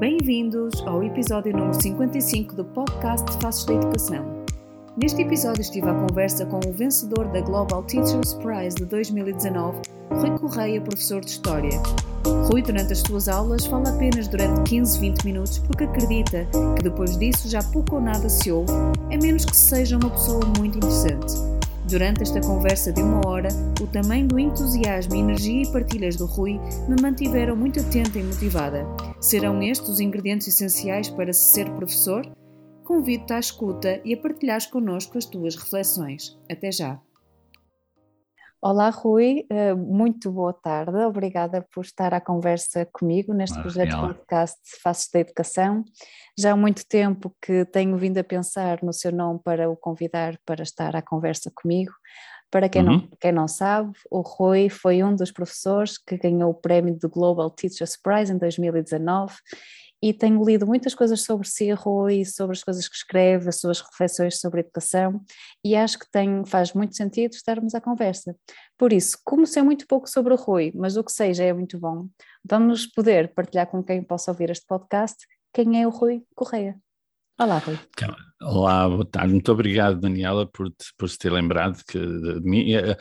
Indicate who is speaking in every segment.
Speaker 1: Bem-vindos ao episódio número 55 do podcast Faces da Educação. Neste episódio estive à conversa com o vencedor da Global Teachers Prize de 2019, Rui Correia, professor de História. Rui, durante as suas aulas, fala apenas durante 15, 20 minutos porque acredita que depois disso já pouco ou nada se ouve, a menos que seja uma pessoa muito interessante. Durante esta conversa de uma hora, o tamanho do entusiasmo, energia e partilhas do Rui me mantiveram muito atenta e motivada. Serão estes os ingredientes essenciais para se ser professor? Convido-te à escuta e a partilhares connosco as tuas reflexões. Até já!
Speaker 2: Olá, Rui, eh, muito boa tarde. Obrigada por estar à conversa comigo neste projeto de podcast Faces da Educação. Já há muito tempo que tenho vindo a pensar no seu nome para o convidar para estar à conversa comigo. Para quem, uhum. não, quem não sabe, o Rui foi um dos professores que ganhou o prémio do Global Teachers Prize em 2019 e tenho lido muitas coisas sobre si, Rui, sobre as coisas que escreve, as suas reflexões sobre educação, e acho que tem, faz muito sentido estarmos à conversa. Por isso, como sei muito pouco sobre o Rui, mas o que seja é muito bom, vamos poder partilhar com quem possa ouvir este podcast quem é o Rui Correia. Olá, Rui.
Speaker 3: Olá, boa tarde. Muito obrigado, Daniela, por, por se ter lembrado que, de mim. Eh,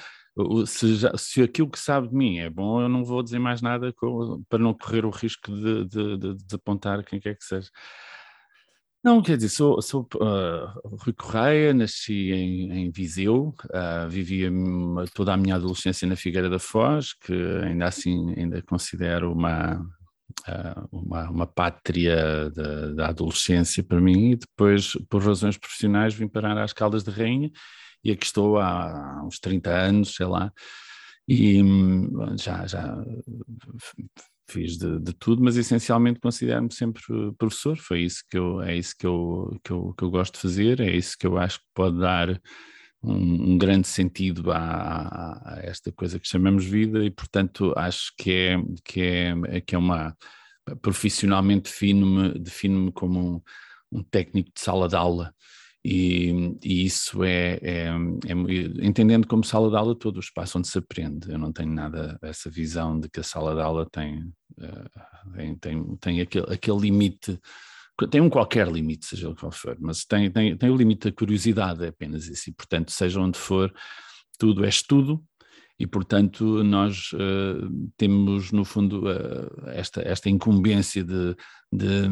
Speaker 3: se, já, se, aquilo que sabe de mim é bom, eu não vou dizer mais nada com, para não correr o risco de, de, de, de, apontar quem quer que seja. Não, quer dizer, sou, sou uh, Rui Correia, nasci em, em Viseu, uh, vivi toda a minha adolescência na Figueira da Foz, que ainda assim ainda considero uma, uma, uma pátria da, da adolescência para mim, e depois, por razões profissionais, vim parar às Caldas de Rainha, e aqui estou há uns 30 anos, sei lá, e hum, já, já fiz de, de tudo, mas essencialmente considero-me sempre professor, foi isso que eu, é isso que eu, que, eu, que eu gosto de fazer, é isso que eu acho que pode dar um, um grande sentido a, a, esta coisa que chamamos vida e portanto acho que é, que é, que é uma, profissionalmente defino-me defino como um, um técnico de sala de aula, e, e isso é, é, é, entendendo como sala de aula todo o espaço onde se aprende. Eu não tenho nada essa visão de que a sala de aula tem, uh, tem, tem, tem aquele, aquele limite, tem um qualquer limite, seja o qual for, mas tem, tem, tem o limite da curiosidade, é apenas isso. E portanto, seja onde for, tudo é estudo, e, portanto, nós uh, temos, no fundo, uh, esta, esta incumbência de, de,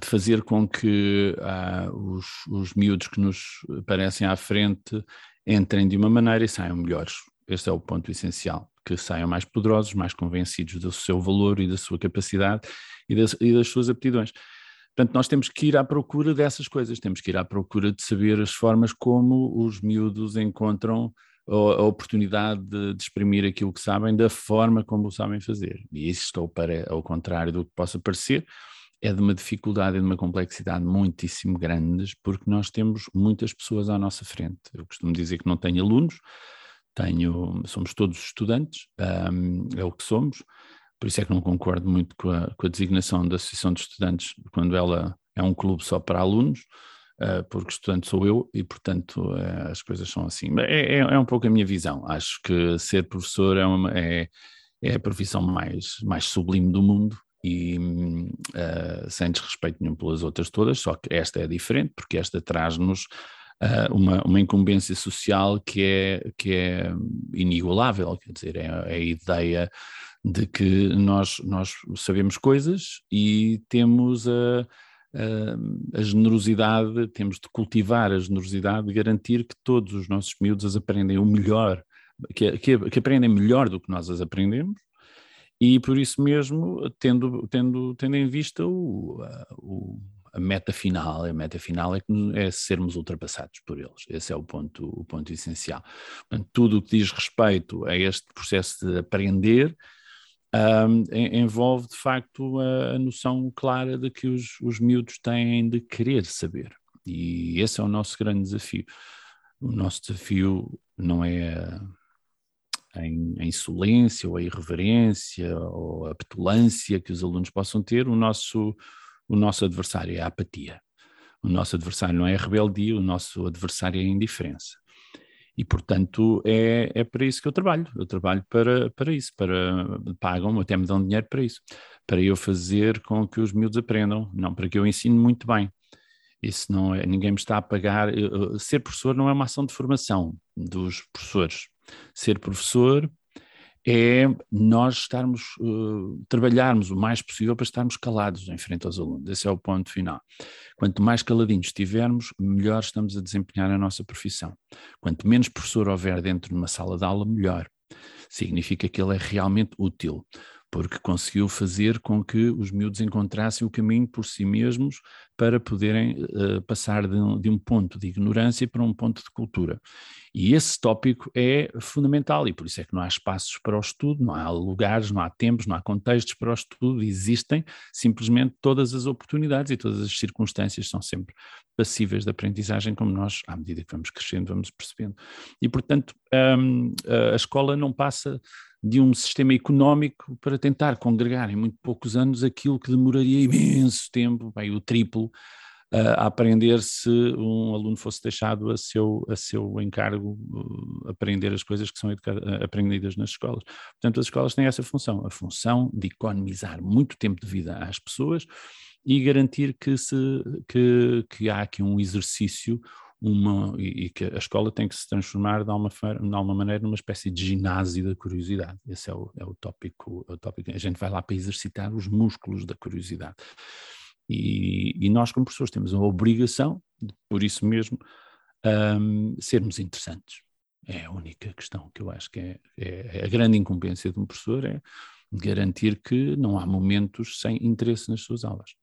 Speaker 3: de fazer com que uh, os, os miúdos que nos aparecem à frente entrem de uma maneira e saiam melhores. Este é o ponto essencial, que saiam mais poderosos, mais convencidos do seu valor e da sua capacidade e das, e das suas aptidões. Portanto, nós temos que ir à procura dessas coisas, temos que ir à procura de saber as formas como os miúdos encontram a oportunidade de, de, exprimir aquilo que sabem da forma como o sabem fazer. E isso para, ao contrário do que possa parecer, é de uma dificuldade e de uma complexidade muitíssimo grandes, porque nós temos muitas pessoas à nossa frente. Eu costumo dizer que não tenho alunos, tenho, somos todos estudantes, um, é o que somos, por isso é que não concordo muito com a, com a designação da Associação de Estudantes, quando ela é um clube só para alunos, uh, porque estudante sou eu e, portanto, uh, as coisas são assim. É, é, é, um pouco a minha visão. Acho que ser professor é, uma, é, é a profissão mais, mais sublime do mundo e uh, sem desrespeito nenhum pelas outras todas, só que esta é diferente, porque esta traz-nos uh, uma, uma incumbência social que é, que é inigualável, quer dizer, é, é a ideia de que nós, nós sabemos coisas e temos a a generosidade, temos de cultivar a generosidade, de garantir que todos os nossos miúdos as aprendem o melhor, que, que, que, aprendem melhor do que nós as aprendemos, e por isso mesmo, tendo, tendo, tendo em vista o, a, o, a meta final, a meta final é, que, é sermos ultrapassados por eles, esse é o ponto, o ponto essencial. Portanto, tudo o que diz respeito a este processo de aprender, um, envolve de facto a, noção clara de que os, os miúdos têm de querer saber. E esse é o nosso grande desafio. O nosso desafio não é a, a insolência ou a irreverência ou a petulância que os alunos possam ter, o nosso, o nosso adversário é a apatia. O nosso adversário não é a rebeldia, o nosso adversário é a indiferença. E, portanto, é, é para isso que eu trabalho. Eu trabalho para, para isso, para pagam até me dão dinheiro para isso, para eu fazer com que os miúdos aprendam, não para que eu ensine muito bem. Isso não é, ninguém me está a pagar. Ser professor não é uma ação de formação dos professores. Ser professor é nós estarmos, uh, trabalharmos o mais possível para estarmos calados em frente aos alunos. Esse é o ponto final. Quanto mais caladinhos estivermos, melhor estamos a desempenhar a nossa profissão. Quanto menos professor houver dentro de uma sala de aula, melhor. Significa que ele é realmente útil porque conseguiu fazer com que os miúdos encontrassem o caminho por si mesmos para poderem uh, passar de um, de um, ponto de ignorância para um ponto de cultura. E esse tópico é fundamental e por isso é que não há espaços para o estudo, não há lugares, não há tempos, não há contextos para o estudo, existem simplesmente todas as oportunidades e todas as circunstâncias são sempre passíveis de aprendizagem, como nós, à medida que vamos crescendo, vamos percebendo. E, portanto, um, a escola não passa de um sistema económico para tentar congregar em muito poucos anos aquilo que demoraria imenso tempo, bem, o triplo, a aprender se um aluno fosse deixado a seu, a seu encargo uh, aprender as coisas que são aprendidas nas escolas. Portanto, as escolas têm essa função, a função de economizar muito tempo de vida às pessoas e garantir que, se, que, que há aqui um exercício uma, e, e, que a escola tem que se transformar de alguma, de alguma maneira numa espécie de ginásio da curiosidade. Esse é o, é o, tópico, é o tópico. A gente vai lá para exercitar os músculos da curiosidade. E, e nós, como professores, temos a obrigação, de, por isso mesmo, um, sermos interessantes. É a única questão que eu acho que é, é, é a grande incumbência de um professor é garantir que não há momentos sem interesse nas suas aulas.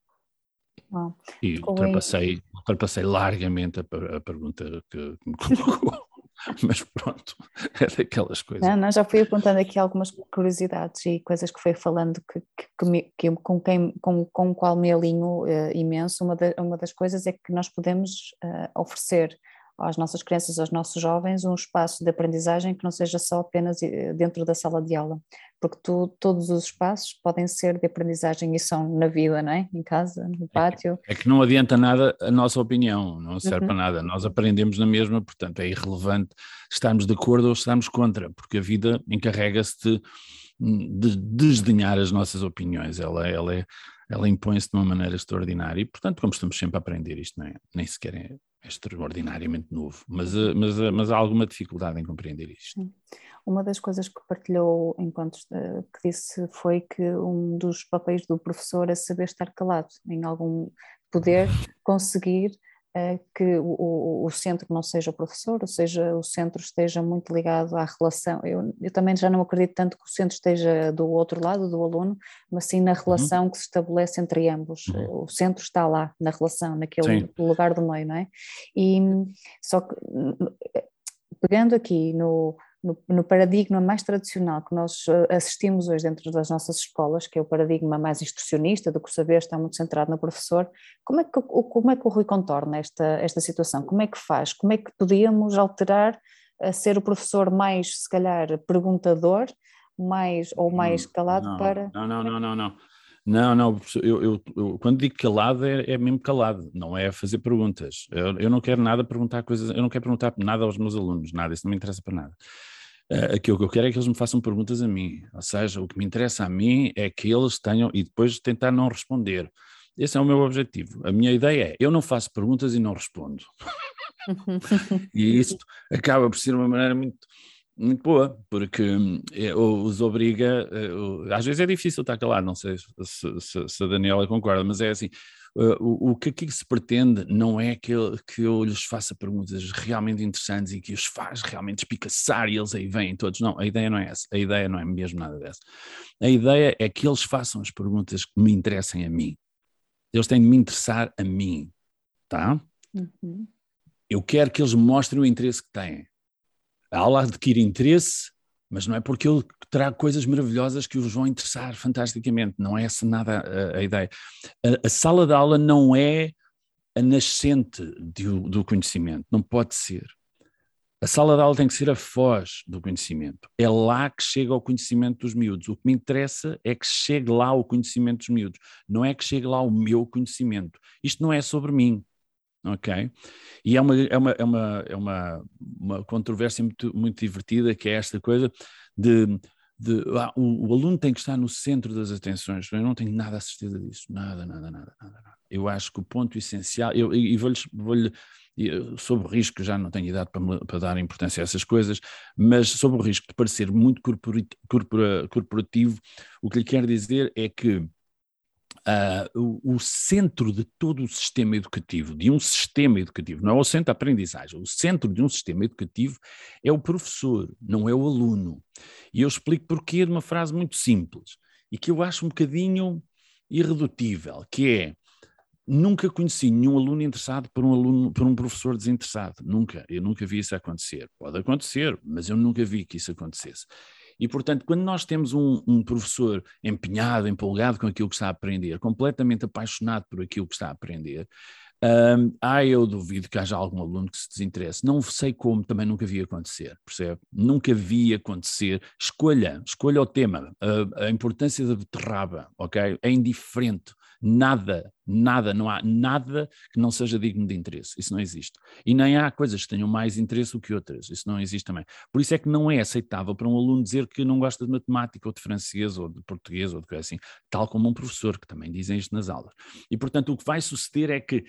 Speaker 3: E ultrapassei, ultrapassei largamente a, a pergunta que me colocou. Mas pronto, é daquelas coisas.
Speaker 2: Não, não, já fui apontando aqui algumas curiosidades e coisas que foi falando que, que, me, que com, quem, com, com o qual me alinho uh, imenso. Uma, uma das coisas é que nós podemos uh, oferecer às nossas crianças, aos nossos jovens, um espaço de aprendizagem que não seja só apenas eh, dentro da sala de aula, porque tu, todos os espaços podem ser de aprendizagem e são na vida, não é? Em casa, no pátio.
Speaker 3: É que, é que não adianta nada a nossa opinião, não serve uhum. para nada. Nós aprendemos na mesma, portanto é irrelevante estarmos de acordo ou estarmos contra, porque a vida encarrega-se de, de desdenhar as nossas opiniões. Ela, ela é ela impõe-se de uma maneira extraordinária e, portanto, como estamos sempre a aprender isto, não é? nem sequer é, extraordinariamente novo, mas, eh, mas, eh, mas há alguma dificuldade em compreender isto.
Speaker 2: Uma das coisas que partilhou enquanto eh, que disse foi que um dos papéis do professor é saber estar calado, em algum poder conseguir que o, o, centro não seja o professor, ou seja, o centro esteja muito ligado à relação. Eu, eu, também já não acredito tanto que o centro esteja do outro lado, do aluno, mas sim na uhum. relação uhum. que se estabelece entre ambos. Uhum. O centro está lá, na relação, naquele sim. lugar do meio, não é? E só que, pegando aqui no, no, no, paradigma mais tradicional que nós eh, assistimos hoje dentro das nossas escolas, que é o paradigma mais instrucionista, do que o saber está muito centrado no professor, como é que, como é que o Rui contorna esta, esta situação? Como é que faz? Como é que podíamos alterar a ser o professor mais, se calhar, perguntador, mais ou mais calado
Speaker 3: não,
Speaker 2: para...
Speaker 3: Não, não, não, não, não. Não, não, eu, eu, eu, quando digo calado é, é, mesmo calado, não é fazer perguntas. Eu, eu, não quero nada perguntar coisas, eu não quero perguntar nada aos meus alunos, nada, isso não me interessa para nada. Uh, aquilo que eu quero é que eles me façam perguntas a mim, ou seja, o que me interessa a mim é que eles tenham, e depois tentar não responder. Esse é o meu objetivo. A minha ideia é, eu não faço perguntas e não respondo. e isso acaba por ser uma maneira muito muito boa, porque eh, os obriga, eh, às vezes é difícil estar calado, não sei se, se, se a Daniela concorda, mas é assim, eh, o, o que aqui se pretende não é que eu, que eu lhes faça perguntas realmente interessantes e que os faz realmente espicaçar e eles aí vêm todos, não, a ideia não é essa, a ideia não é mesmo nada dessa, a ideia é que eles façam as perguntas que me interessem a mim, eles têm de me interessar a mim, tá? Uhum. Eu quero que eles mostrem o interesse que têm, a aula adquire interesse mas não é porque eu trago coisas maravilhosas que os vão interessar fantasticamente, não é essa nada a, a ideia. A, a, sala de aula não é a nascente do, do conhecimento, não pode ser. A sala de aula tem que ser a foz do conhecimento. É lá que chega o conhecimento dos miúdos. O que me interessa é que chegue lá o conhecimento dos miúdos, não é que chegue lá o meu conhecimento. Isto não é sobre mim, ok? E é uma, é uma, é uma, é uma, uma controvérsia muito, muito divertida, que é esta coisa de, de ah, o, o, aluno tem que estar no centro das atenções. Eu não tenho nada a certeza disso, nada, nada, nada, nada. nada. Eu acho que o ponto essencial, eu, e vou-lhe, vou-lhe sobre o risco, já não tenho idade para, para, dar importância a essas coisas, mas sobre o risco de parecer muito corporativo, o que lhe quero dizer é que Uh, o, o, centro de todo o sistema educativo, de um sistema educativo, não é o centro da aprendizagem, o centro de um sistema educativo é o professor, não é o aluno. E eu explico porquê de uma frase muito simples e que eu acho um bocadinho irredutível, que é nunca conheci nenhum aluno interessado por um aluno, por um professor desinteressado, nunca, eu nunca vi isso acontecer. Pode acontecer, mas eu nunca vi que isso acontecesse. E, portanto, quando nós temos um, um, professor empenhado, empolgado com aquilo que está a aprender, completamente apaixonado por aquilo que está a aprender, um, ah, eu duvido que haja algum aluno que se desinteresse. Não sei como, também nunca vi acontecer, percebe? Nunca vi acontecer. Escolha, escolha o tema, a, a importância da beterraba, ok? É indiferente. Nada, nada, não há nada que não seja digno de interesse. Isso não existe. E nem há coisas que tenham mais interesse do que outras. Isso não existe também. Por isso é que não é aceitável para um aluno dizer que não gosta de matemática ou de francês ou de português ou de coisa assim, tal como um professor, que também dizem isto nas aulas. E, portanto, o que vai suceder é que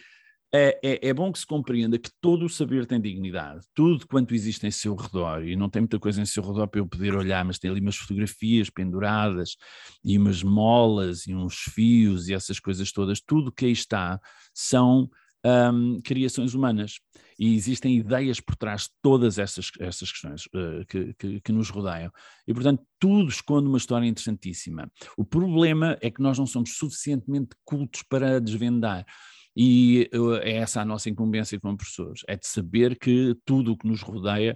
Speaker 3: é, é, é, bom que se compreenda que todo o saber tem dignidade, tudo quanto existe em seu redor, e não tem muita coisa em seu redor para eu poder olhar, mas tem ali umas fotografias penduradas, e umas molas, e uns fios, e essas coisas todas, tudo que aí está são um, criações humanas. E existem ideias por trás de todas essas, essas questões uh, que, que, que, nos rodeiam. E, portanto, tudo esconde uma história interessantíssima. O problema é que nós não somos suficientemente cultos para desvendar. E é essa a nossa incumbência como professores, é de saber que tudo o que nos rodeia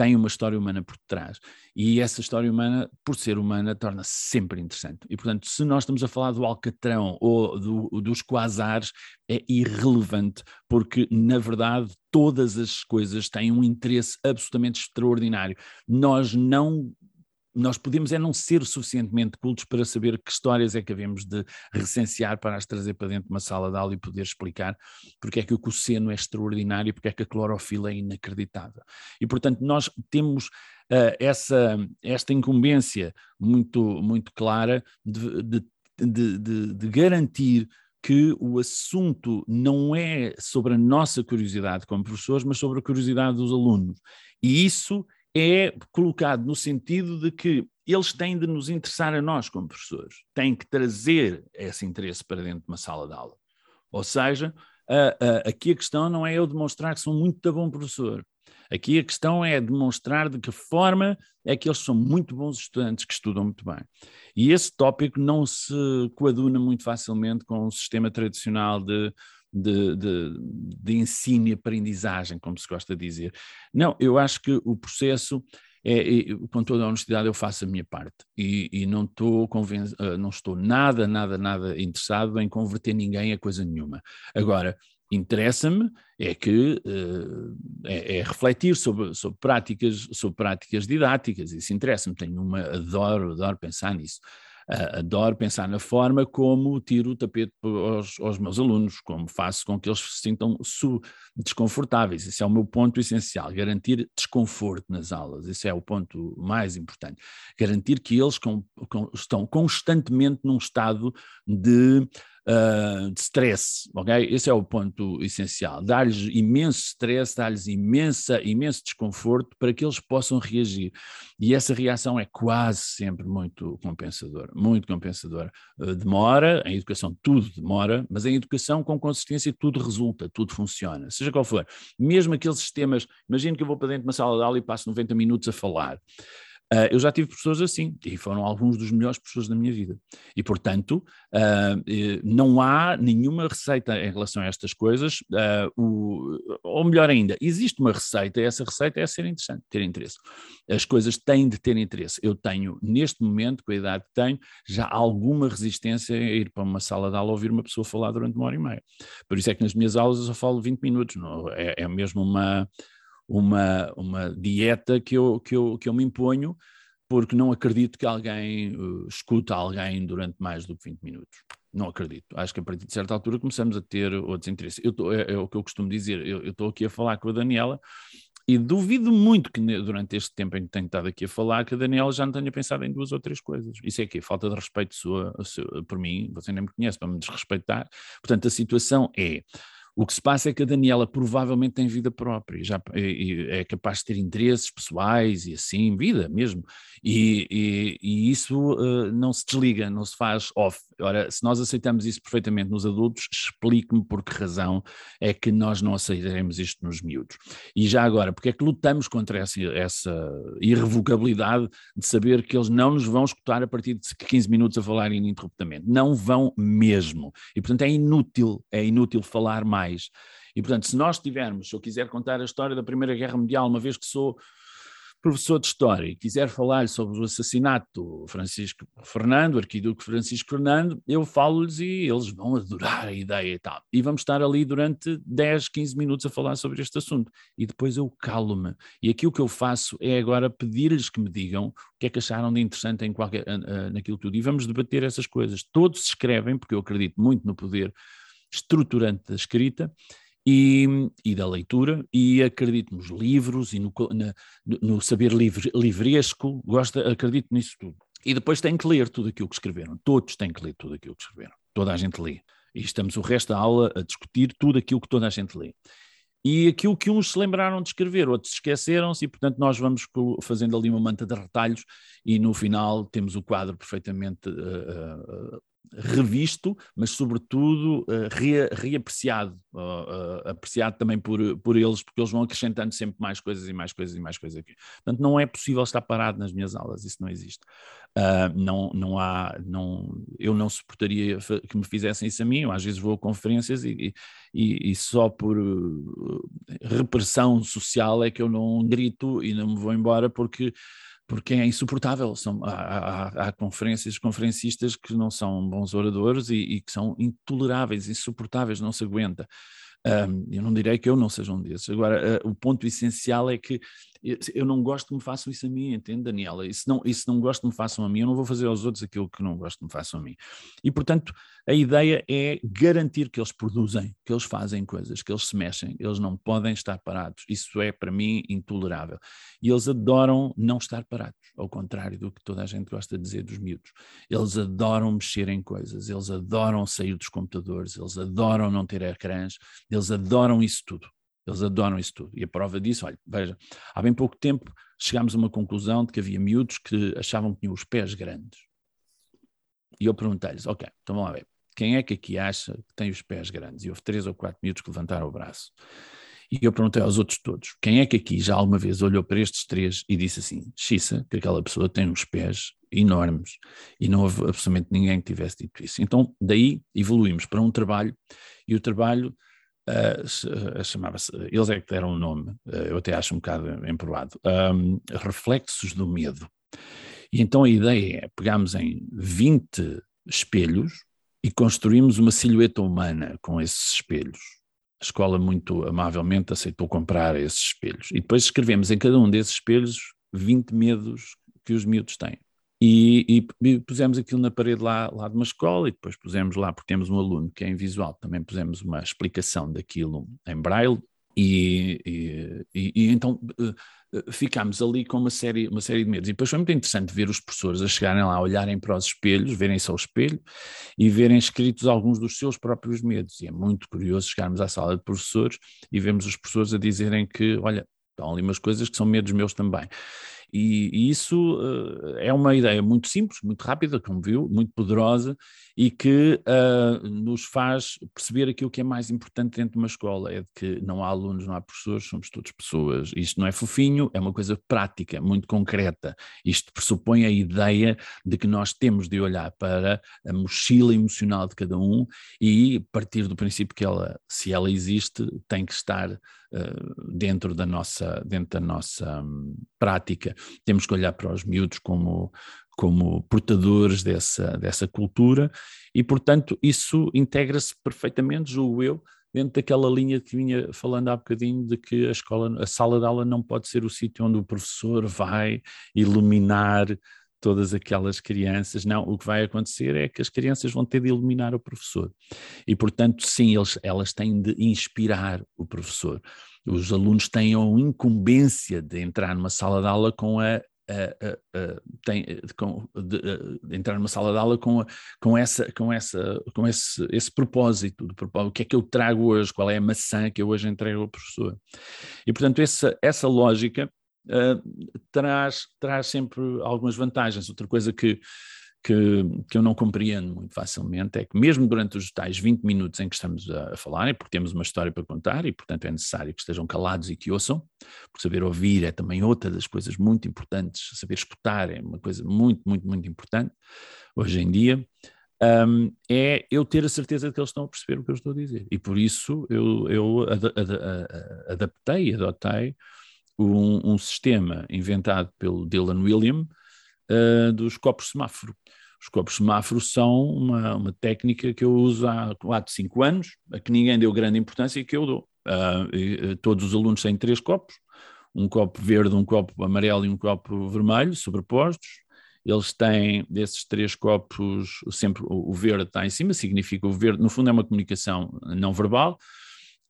Speaker 3: tem uma história humana por trás. E essa história humana, por ser humana, torna-se sempre interessante. E, portanto, se nós estamos a falar do alcatrão ou do, dos quasares, é irrelevante, porque, na verdade, todas as coisas têm um interesse absolutamente extraordinário. Nós não nós podemos é não ser suficientemente cultos para saber que histórias é que havemos de recensear para as trazer para dentro de uma sala de aula e poder explicar porque é que o cosseno é extraordinário porque é que a clorofila é inacreditável. E, portanto, nós temos uh, essa, esta incumbência muito, muito clara de, de, de, de garantir que o assunto não é sobre a nossa curiosidade como professores, mas sobre a curiosidade dos alunos. E isso é colocado no sentido de que eles têm de nos interessar a nós como professores, têm que trazer esse interesse para dentro de uma sala de aula. Ou seja, a, a, aqui a questão não é eu demonstrar que sou muito bom professor. Aqui a questão é demonstrar de que forma é que eles são muito bons estudantes que estudam muito bem. E esse tópico não se coaduna muito facilmente com o sistema tradicional de de, de, de ensino e aprendizagem, como se gosta de dizer. Não, eu acho que o processo é, é, com toda a honestidade, eu faço a minha parte e, e não, estou. Ah, não estou nada, nada, nada interessado em converter ninguém a coisa nenhuma. Agora, interessa-me é que uh, é, é, refletir sobre, sobre, práticas, sobre práticas didáticas, isso interessa-me, tenho uma, adoro, adoro pensar nisso adoro pensar na forma como tiro o tapete aos, aos, meus alunos, como faço com que eles se sintam desconfortáveis. Esse é o meu ponto essencial, garantir desconforto nas aulas. Esse é o ponto mais importante. Garantir que eles com, com, estão constantemente num estado de uh, de stress, ok? Esse é o ponto essencial. Dar-lhes imenso stress, dar-lhes imensa, imenso desconforto para que eles possam reagir. E essa reação é quase sempre muito compensadora, muito compensadora. Uh, demora, em educação tudo demora, mas em educação com consistência tudo resulta, tudo funciona, seja qual for. Mesmo aqueles sistemas, imagino que eu vou para dentro de uma sala de aula e passo 90 minutos a falar. Uh, eu já tive professores assim, e foram alguns dos melhores professores da minha vida. E, portanto, uh, não há nenhuma receita em relação a estas coisas, uh, o, ou melhor ainda, existe uma receita, e essa receita é ser interessante, ter interesse. As coisas têm de ter interesse. Eu tenho, neste momento, com a idade que tenho, já alguma resistência a ir para uma sala de aula ouvir uma pessoa falar durante uma hora e meia. Por isso é que nas minhas aulas eu só falo 20 minutos, não, é, é mesmo uma uma, uma dieta que eu, que, eu, que eu me imponho, porque não acredito que alguém uh, escuta alguém durante mais do que 20 minutos. Não acredito. Acho que a partir de certa altura começamos a ter outros interesses. Eu tô, é, é, o que eu costumo dizer. Eu estou aqui a falar com a Daniela e duvido muito que durante este tempo em que tenho estado aqui a falar, que a Daniela já não tenha pensado em duas ou três coisas. Isso é que falta de respeito sua, sua, por mim. Você nem me conhece para me desrespeitar. Portanto, a situação é o que se passa é que a Daniela provavelmente tem vida própria, já é capaz de ter interesses pessoais e assim, vida mesmo, e, e, e isso uh, não se desliga, não se faz off. Ora, se nós aceitamos isso perfeitamente nos adultos, explique-me por que razão é que nós não aceitaremos isto nos miúdos. E já agora, porque é que lutamos contra essa, essa irrevocabilidade de saber que eles não nos vão escutar a partir de 15 minutos a falar ininterruptamente? Não vão mesmo. E portanto é inútil, é inútil falar mais mais. E, portanto, se nós tivermos, se eu quiser contar a história da Primeira Guerra Mundial, uma vez que sou professor de História e quiser falar sobre o assassinato Francisco Fernando, arquiduque Francisco Fernando, eu falo-lhes e eles vão adorar a ideia e tal. E vamos estar ali durante 10, 15 minutos a falar sobre este assunto. E depois eu calo-me. E aqui o que eu faço é agora pedir-lhes que me digam o que é que acharam de interessante em qualquer, naquilo tudo. E vamos debater essas coisas. Todos se escrevem, porque eu acredito muito no poder estruturante da escrita e, e, da leitura, e acredito nos livros e no, na, no saber livre, livresco, gosto, acredito nisso tudo. E depois tem que ler tudo aquilo que escreveram, todos têm que ler tudo aquilo que escreveram, toda a gente lê. E estamos o resto da aula a discutir tudo aquilo que toda a gente lê. E aquilo que uns se lembraram de escrever, outros esqueceram-se, e portanto nós vamos fazendo ali uma manta de retalhos, e no final temos o quadro perfeitamente uh, uh, revisto, mas sobretudo uh, re, reapreciado, uh, uh, apreciado também por, por eles, porque eles vão acrescentando sempre mais coisas e mais coisas e mais coisas aqui. Portanto, não é possível estar parado nas minhas aulas, isso não existe. não, não há, não, eu não suportaria que me fizessem isso a mim, eu às vezes vou a conferências e, e, e só por repressão social é que eu não grito e não me vou embora porque porque é insuportável. São, há, há, há, conferências, conferencistas que não são bons oradores e, e que são intoleráveis, insuportáveis, não se aguenta. Um, eu não direi que eu não seja um desses. Agora, uh, o ponto essencial é que eu não gosto me façam isso a mim, entende, Daniela? E se não, não gosto me façam a mim, eu não vou fazer aos outros aquilo que não gosto me façam a mim. E, portanto, a ideia é garantir que eles produzem, que eles fazem coisas, que eles se mexem, eles não podem estar parados. Isso é, para mim, intolerável. E eles adoram não estar parados, ao contrário do que toda a gente gosta de dizer dos miúdos. Eles adoram mexer em coisas, eles adoram sair dos computadores, eles adoram não ter ecrãs, eles adoram isso tudo. Eles adoram isso tudo. E a prova disso, olha, veja, há bem pouco tempo chegámos a uma conclusão de que havia miúdos que achavam que tinham os pés grandes. E eu perguntei-lhes, ok, então vamos lá ver, quem é que aqui acha que tem os pés grandes? E houve três ou quatro miúdos que levantaram o braço. E eu perguntei aos outros todos, quem é que aqui já alguma vez olhou para estes três e disse assim, xissa, que aquela pessoa tem uns pés enormes. E não houve absolutamente ninguém que tivesse dito isso. Então, daí evoluímos para um trabalho, e o trabalho uh, chamava-se, eles é que deram o um nome, uh, eu até acho um bocado empurrado, um, Reflexos do Medo. E então a ideia é pegarmos em 20 espelhos e construímos uma silhueta humana com esses espelhos. A escola muito amavelmente aceitou comprar esses espelhos. E depois escrevemos em cada um desses espelhos 20 medos que os miúdos têm. E, e, pusemos aquilo na parede lá, lá de uma escola e depois pusemos lá, porque temos um aluno que é em visual, também pusemos uma explicação daquilo em braille e, e, e então uh, ficámos ali com uma série, uma série de medos. E depois foi muito interessante ver os professores a chegarem lá, olharem para os espelhos, verem-se ao espelho e verem escritos alguns dos seus próprios medos. E é muito curioso chegarmos à sala de professores e vermos os professores a dizerem que, olha, estão ali umas coisas que são medos meus também. E, e isso uh, é uma ideia muito simples, muito rápida, como viu, muito poderosa e que uh, nos faz perceber aquilo que é mais importante dentro de uma escola: é de que não há alunos, não há professores, somos todos pessoas. Isto não é fofinho, é uma coisa prática, muito concreta. Isto pressupõe a ideia de que nós temos de olhar para a mochila emocional de cada um e partir do princípio que ela, se ela existe, tem que estar uh, dentro da nossa, dentro da nossa um, prática. Temos que olhar para os miúdos como, como portadores dessa, dessa cultura e, portanto, isso integra-se perfeitamente, julgo eu, dentro daquela linha que vinha falando há bocadinho de que a escola, a sala de aula não pode ser o sítio onde o professor vai iluminar todas aquelas crianças. Não, o que vai acontecer é que as crianças vão ter de iluminar o professor. E, portanto, sim, eles, elas têm de inspirar o professor. Os alunos têm a incumbência de entrar numa sala de aula com a tem, com, de, entrar numa sala de aula com, com, essa, com, essa, com esse, esse propósito, de, o que é que eu trago hoje, qual é a maçã que eu hoje entrego ao professor. E, portanto, essa, essa lógica uh, traz, traz sempre algumas vantagens. Outra coisa que, que, que, eu não compreendo muito facilmente é que, mesmo durante os tais 20 minutos em que estamos a, a falar, é porque temos uma história para contar e, portanto, é necessário que estejam calados e que ouçam, porque saber ouvir é também outra das coisas muito importantes, saber escutar é uma coisa muito, muito, muito importante hoje em dia. Um, é eu ter a certeza de que eles estão a perceber o que eu estou a dizer. E por isso eu, eu ad, ad, ad, adaptei, adotei um, um sistema inventado pelo Dylan William uh, dos copos semáforo. Os copos semáforo são uma, uma técnica que eu uso há 4, 5 anos, a que ninguém deu grande importância e que eu dou. Uh, todos os alunos têm três copos, um copo verde, um copo amarelo e um copo vermelho, sobrepostos. Eles têm desses três copos, sempre o verde está em cima, significa o verde, no fundo é uma comunicação não verbal,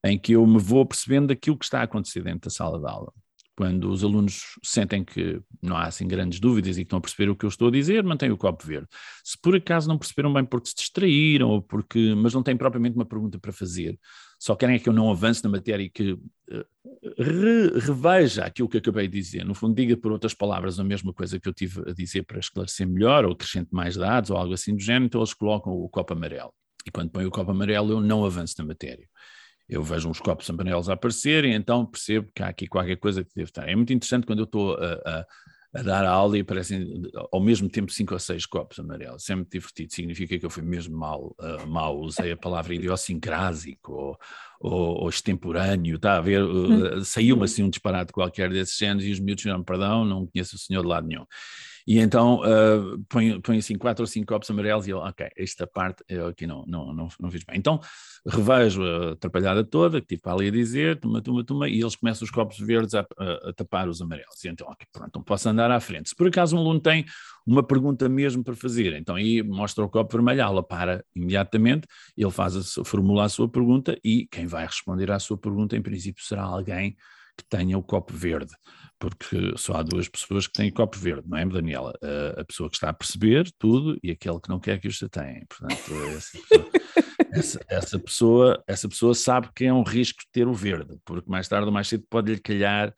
Speaker 3: em que eu me vou percebendo daquilo que está a acontecer dentro da sala de aula quando os alunos sentem que não há assim grandes dúvidas e que estão a perceber o que eu estou a dizer, mantêm o copo verde. Se por acaso não perceberam bem porque se distraíram, ou porque, mas não têm propriamente uma pergunta para fazer, só querem é que eu não avance na matéria e que uh, re, reveja aquilo que acabei de dizer. No fundo, diga por outras palavras a mesma coisa que eu tive a dizer para esclarecer melhor, ou acrescente mais dados, ou algo assim do género, então eles colocam o copo amarelo. E quando põe o copo amarelo, eu não avanço na matéria eu vejo uns copos amarelos a aparecer e então percebo que há aqui qualquer coisa que deve estar. É muito interessante quando eu estou a, a, a dar a aula e aparecem ao mesmo tempo cinco ou seis copos amarelos. Isso é muito divertido, significa que eu fui mesmo mal, uh, mal usei a palavra idiosincrásico ou, ou, ou extemporâneo, está a ver? Uh, Saiu-me assim um disparate qualquer desses géneros e os miúdos disseram, perdão, não conheço o senhor de lado nenhum. E então uh, assim quatro ou cinco copos amarelos e eu, ok, esta parte eu aqui não, não, não, não fiz bem. Então revejo a atrapalhada toda, que tive para ali a dizer, tuma, tuma, tuma, e eles começam os copos verdes a, a, a tapar os amarelos. E então, ok, pronto, então posso andar à frente. Se por acaso um aluno tem uma pergunta mesmo para fazer, então aí mostra o copo vermelho, a aula para imediatamente, ele faz a, formula a sua pergunta e quem vai responder à sua pergunta, em princípio, será alguém que tenha o copo verde porque só há duas pessoas que têm copo verde, não é, Daniela? A, a pessoa que está a perceber tudo e aquele que não quer que os tenha. Portanto, essa pessoa, essa, essa, pessoa, essa pessoa sabe que é um risco ter o verde, porque mais tarde ou mais cedo pode-lhe calhar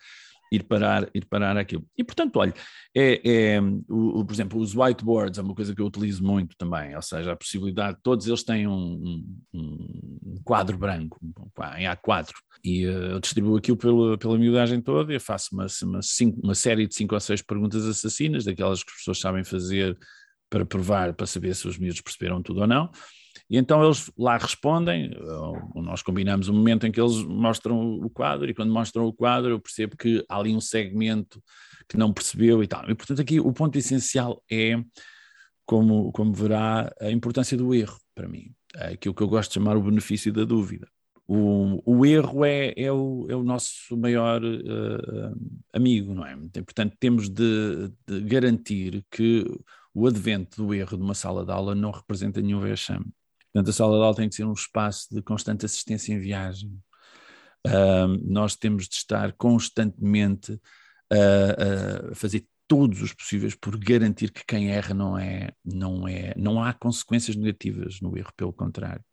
Speaker 3: ir parar, ir parar aquilo. E, portanto, olha, é, é o, o, por exemplo, os whiteboards é uma coisa que eu utilizo muito também, ou seja, a possibilidade, todos eles têm um, um, um quadro branco, em A4, e uh, eu distribuo aquilo pela, pela miudagem toda e faço uma, uma, cinco, uma série de cinco ou seis perguntas assassinas, daquelas que as pessoas sabem fazer para provar, para saber se os miúdos perceberam tudo ou não, e então eles lá respondem, nós combinamos um momento em que eles mostram o quadro, e quando mostram o quadro eu percebo que há ali um segmento que não percebeu e tal. E portanto aqui o ponto essencial é, como, como verá, a importância do erro para mim. É aquilo que eu gosto de chamar o benefício da dúvida. O, o erro é, é, o, é o nosso maior uh, amigo, não é? Portanto, temos de, de garantir que o advento do erro de uma sala de aula não representa nenhum vexame. Portanto, a sala de aula tem que ser um espaço de constante assistência em viagem. Uh, nós temos de estar constantemente a, a fazer todos os possíveis por garantir que quem erra não é, não é, não há consequências negativas no erro, pelo contrário.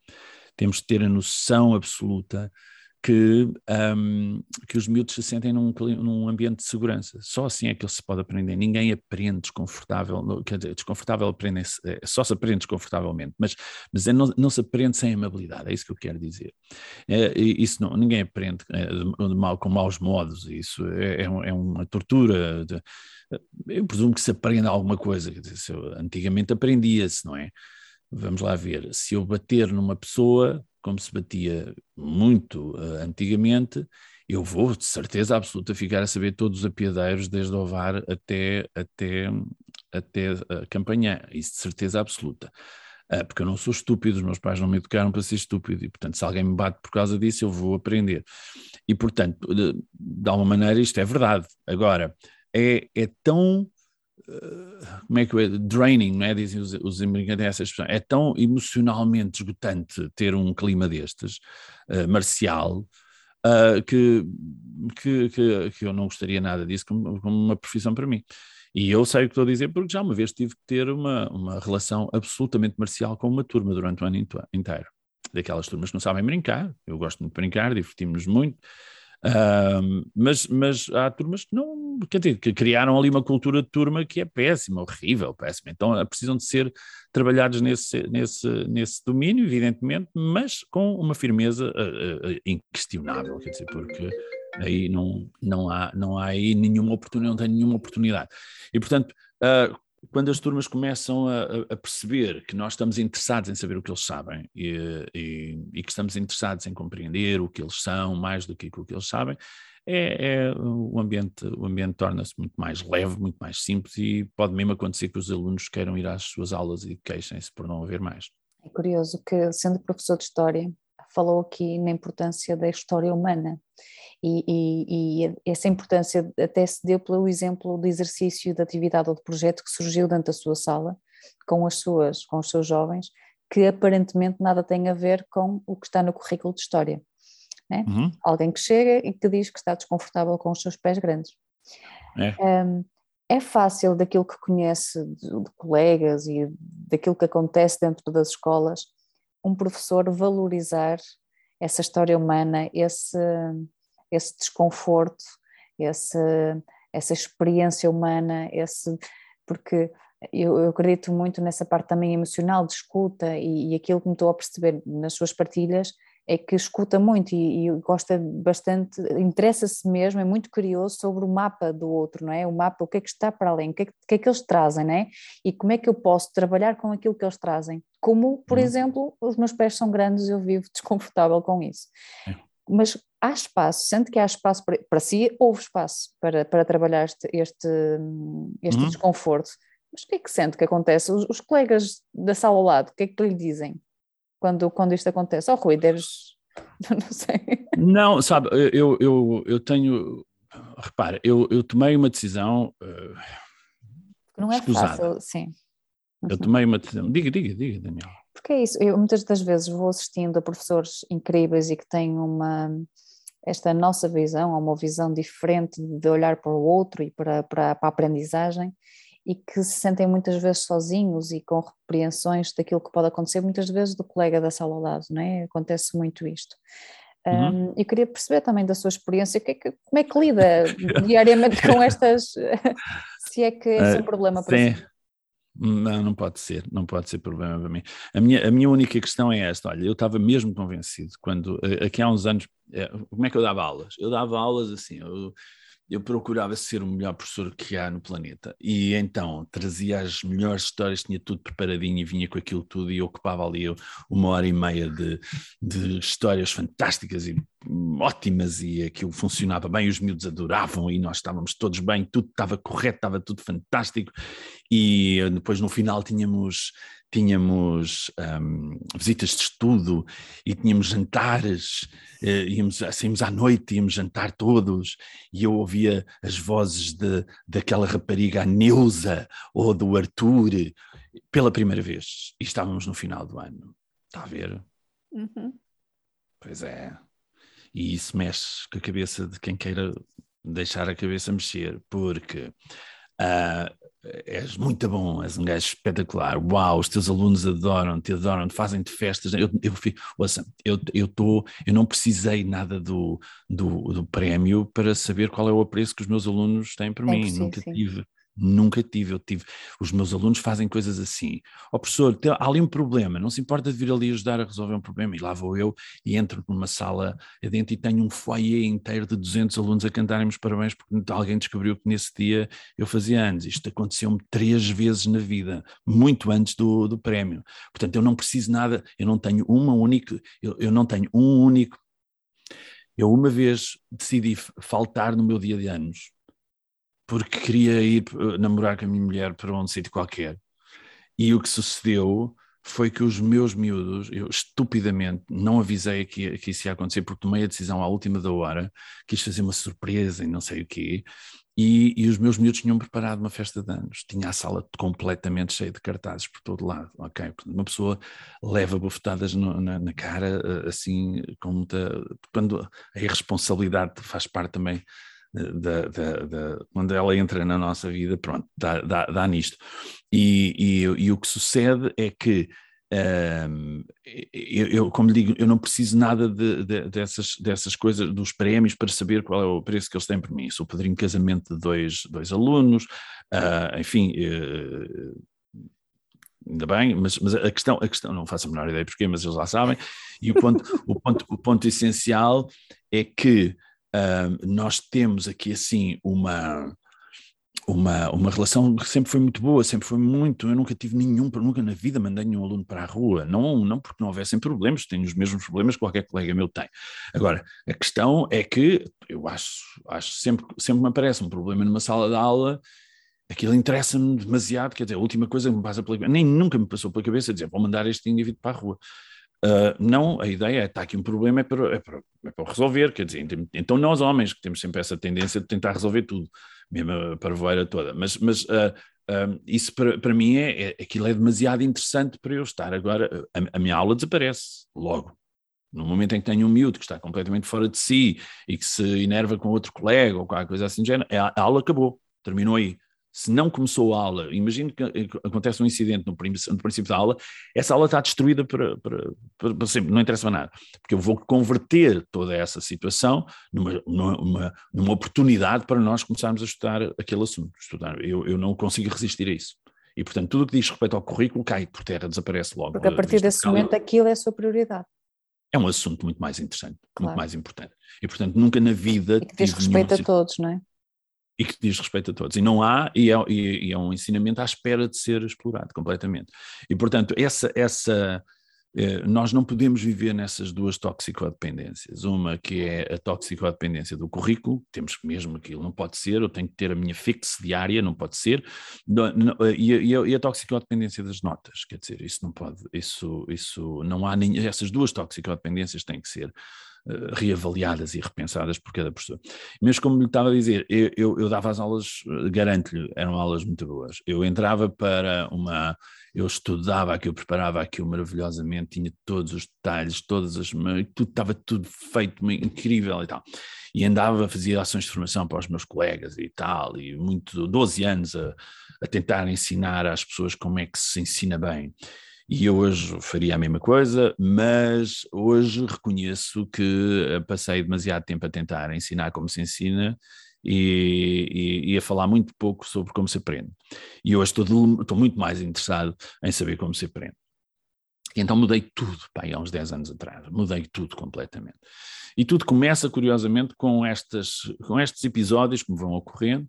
Speaker 3: Temos de ter a noção absoluta que, um, que os miúdos se sentem num, num, ambiente de segurança. Só assim é que se pode aprender. Ninguém aprende desconfortável, quer dizer, desconfortável aprende é, só se aprende desconfortavelmente, mas, mas é, não, não, se aprende sem amabilidade, é isso que eu quero dizer. É, isso não, ninguém aprende é, de, mal, com maus modos, isso é, é, uma tortura. De, eu presumo que se aprende alguma coisa, quer dizer, antigamente aprendia-se, não é? Vamos lá ver, se eu bater numa pessoa, como se batia muito uh, antigamente, eu vou de certeza absoluta ficar a saber todos os apiadeiros, desde o VAR até, até, até campanha, isso de certeza absoluta. Uh, porque eu não sou estúpido, os meus pais não me educaram para ser estúpido, e portanto, se alguém me bate por causa disso, eu vou aprender. E portanto, de, de alguma maneira, isto é verdade. Agora, é, é tão como é que é? Draining, não é? Dizem os, os americanos essa expressão. É tão emocionalmente esgotante ter um clima destes, uh, marcial, uh, que, que, que, que, eu não gostaria nada disso como, como, uma profissão para mim. E eu sei o que estou a dizer porque já uma vez tive que ter uma, uma relação absolutamente marcial com uma turma durante o ano inteiro. Daquelas turmas que não sabem brincar, eu gosto muito de brincar, divertimos-nos muito, Uh, mas, mas há turmas que não, quer dizer, que criaram ali uma cultura de turma que é péssima, horrível, péssima. Então ah, precisam de ser trabalhados nesse, nesse, nesse domínio, evidentemente, mas com uma firmeza uh, uh, inquestionável, quer dizer, porque aí não, não, há, não há aí nenhuma oportunidade, não tem nenhuma oportunidade. E portanto, uh, quando as turmas começam a, a, perceber que nós estamos interessados em saber o que eles sabem e, e, e, que estamos interessados em compreender o que eles são mais do que aquilo que eles sabem, é, é o ambiente, o ambiente torna-se muito mais leve, muito mais simples e pode mesmo acontecer que os alunos queiram ir às suas aulas e queixem-se por não haver mais.
Speaker 2: É curioso que, sendo professor de História, falou aqui na importância da história humana e, e, e, essa importância até se deu pelo exemplo de exercício de atividade ou de projeto que surgiu dentro da sua sala com as suas, com os seus jovens, que aparentemente nada tem a ver com o que está no currículo de história. Né? Uhum. Alguém que chega e que diz que está desconfortável com os seus pés grandes. É. Um, é fácil daquilo que conhece de, de colegas e daquilo que acontece dentro das escolas, um professor valorizar essa história humana, esse, esse desconforto, esse, essa experiência humana, esse, porque eu, eu, acredito muito nessa parte também emocional de escuta e, e aquilo que me estou a perceber nas suas partilhas é que escuta muito e, e gosta bastante, interessa-se mesmo, é muito curioso sobre o mapa do outro, não é? O mapa, o que é que está para além, o que é que, que, é que eles trazem, não é? E como é que eu posso trabalhar com aquilo que eles trazem. Como, por uhum. exemplo, os meus pés são grandes e eu vivo desconfortável com isso. É. Mas há espaço, sente que há espaço para, para si, houve espaço para, para trabalhar este, este, este uhum. desconforto. Mas o que é que sente que acontece? Os, os colegas da sala ao lado, o que é que lhe dizem? Quando, quando isto acontece? Oh, Rui, deves. Não sei.
Speaker 3: Não, sabe, eu, eu, eu tenho. Repara, eu, eu tomei uma decisão. Uh,
Speaker 2: não é fácil, sim.
Speaker 3: Eu tomei uma decisão. Diga, diga, diga, Daniel.
Speaker 2: Porque é isso, eu muitas das vezes vou assistindo a professores incríveis e que têm uma esta nossa visão, uma visão diferente de olhar para o outro e para, para, para a aprendizagem e que se sentem muitas vezes sozinhos e com repreensões daquilo que pode acontecer, muitas vezes do colega da sala ao lado, não é? Acontece muito isto. Uhum. Um, eu queria perceber também da sua experiência, que é que, como é que lida diariamente com estas, se é que é uh, um problema para sim. si?
Speaker 3: Não, não pode ser, não pode ser problema para mim. A minha, a minha única questão é esta: olha, eu estava mesmo convencido quando, aqui há uns anos, eh, como é que eu dava aulas? Eu dava aulas assim, eu eu procurava ser o melhor professor que há no planeta. E então trazia as melhores histórias, tinha tudo preparadinho e vinha com aquilo tudo e ocupava ali uma hora e meia de, de histórias fantásticas e ótimas e aquilo funcionava bem, os miúdos adoravam e nós estávamos todos bem, tudo estava correto, estava tudo fantástico. E depois no final tínhamos tínhamos um, visitas de estudo e tínhamos jantares, eh, íamos, saímos à noite, íamos jantar todos, e eu ouvia as vozes de, daquela rapariga, a Neuza, ou do Arthur, pela primeira vez, e estávamos no final do ano. Está a ver? Uhum. Pois é. E isso mexe com a cabeça de quem queira deixar a cabeça mexer, porque uh, és muito bom, és um gajo espetacular, uau, os teus alunos adoram-te, adoram-te, fazem-te festas. Eu, eu, ouça, eu, eu, tô, eu não precisei nada do, do, do prémio para saber qual é o apreço que os meus alunos têm por é mim, nunca sim. tive. Nunca tive, eu tive. Os meus alunos fazem coisas assim. Ó oh, professor, tem, há ali um problema, não se importa de vir ali ajudar a resolver um problema. E lá vou eu e entro numa sala adentro e tenho um foyer inteiro de 200 alunos a cantarem-me os parabéns porque alguém descobriu que nesse dia eu fazia anos. Isto aconteceu-me três vezes na vida, muito antes do, do prémio. Portanto, eu não preciso nada, eu não tenho uma única, eu, eu não tenho um único. Eu uma vez decidi faltar no meu dia de anos porque queria ir eh, namorar com a minha mulher para um sítio qualquer. E o que sucedeu foi que os meus miúdos, eu estupidamente não avisei que, que isso ia acontecer, porque tomei a decisão à última da hora, quis fazer uma surpresa e não sei o quê, e, e, os meus miúdos tinham preparado uma festa de anos. Tinha a sala completamente cheia de cartazes por todo lado. Ok, uma pessoa leva bofetadas no, na, na, cara, eh, assim, com muita. Quando a irresponsabilidade faz parte também quando ela entra na nossa vida, pronto, dá, dá, dá nisto. E, e, e, o que sucede é que um, eu, eu, como lhe digo, eu não preciso nada de, de, dessas, dessas coisas, dos prémios, para saber qual é o preço que eles têm por mim. Sou padrinho de casamento de dois, dois alunos, uh, enfim. Uh, ainda bem, mas, mas, a questão, a questão, não faço a menor ideia porquê, mas eles lá sabem, e o ponto, o ponto, o ponto essencial é que nós temos aqui assim uma, uma, uma relação que sempre foi muito boa, sempre foi muito. Eu nunca tive nenhum, nunca na vida mandei nenhum aluno para a rua, não, não porque não houvessem problemas, tenho os mesmos problemas que qualquer colega meu tem. Agora, a questão é que eu acho, acho sempre, sempre me aparece um problema numa sala de aula. Aquilo interessa-me demasiado, quer dizer, a última coisa que me passa pela nem nunca me passou pela cabeça dizer vou mandar este indivíduo para a rua. Uh, não, a ideia é, está aqui um problema, é para, é, para, é para resolver, quer dizer, então nós homens que temos sempre essa tendência de tentar resolver tudo, mesmo a parvoeira toda, mas, mas uh, isso para, para mim é, é, aquilo é demasiado interessante para eu estar agora, a, a, minha aula desaparece logo, no momento em que tenho um miúdo que está completamente fora de si e que se enerva com outro colega ou qualquer coisa assim, a, a aula acabou, terminou aí, se não começou a aula, imagino que acontece um incidente no, no princípio da aula, essa aula está destruída para, para, para, para, sempre, não interessa nada, porque eu vou converter toda essa situação numa, numa, numa oportunidade para nós começarmos a estudar aquele assunto. Estudar. Eu, eu não consigo resistir a isso. E, portanto, tudo o que diz respeito ao currículo cai por terra, desaparece logo.
Speaker 2: Porque a partir desse momento aquilo é a sua prioridade.
Speaker 3: É um assunto muito mais interessante, claro. muito mais importante. E, portanto, nunca na vida.
Speaker 2: E que diz respeito nenhum... a todos, não é?
Speaker 3: E que diz respeito a todos. E não há, e é, e é, um ensinamento à espera de ser explorado completamente. E, portanto, essa, essa, eh, nós não podemos viver nessas duas toxicodependências. Uma que é a toxicodependência do currículo, temos mesmo aquilo, não pode ser, eu tenho que ter a minha fixe diária, não pode ser, e, a, e a toxicodependência das notas, quer dizer, isso não pode, isso, isso não há nem, essas duas toxicodependências têm que ser eh, reavaliadas e repensadas por cada professor. Mas como lhe estava a dizer, eu, eu, eu dava as aulas, eh, garanto-lhe, eram aulas muito boas. Eu entrava para uma, eu estudava aquilo, preparava aquilo maravilhosamente, tinha todos os detalhes, todas as, tudo estava tudo feito incrível e tal. E andava, fazia ações de formação para os meus colegas e tal, e muito, 12 anos a, a tentar ensinar às pessoas como é que se ensina bem. E eu hoje faria a mesma coisa, mas hoje reconheço que eh, passei demasiado tempo a tentar ensinar como se ensina e, e, e, a falar muito pouco sobre como se aprende. E hoje estou, estou muito mais interessado em saber como se aprende. Então mudei tudo, pá, há uns 10 anos atrás, mudei tudo completamente. E tudo começa, curiosamente, com, estas, com estes episódios que me vão ocorrendo,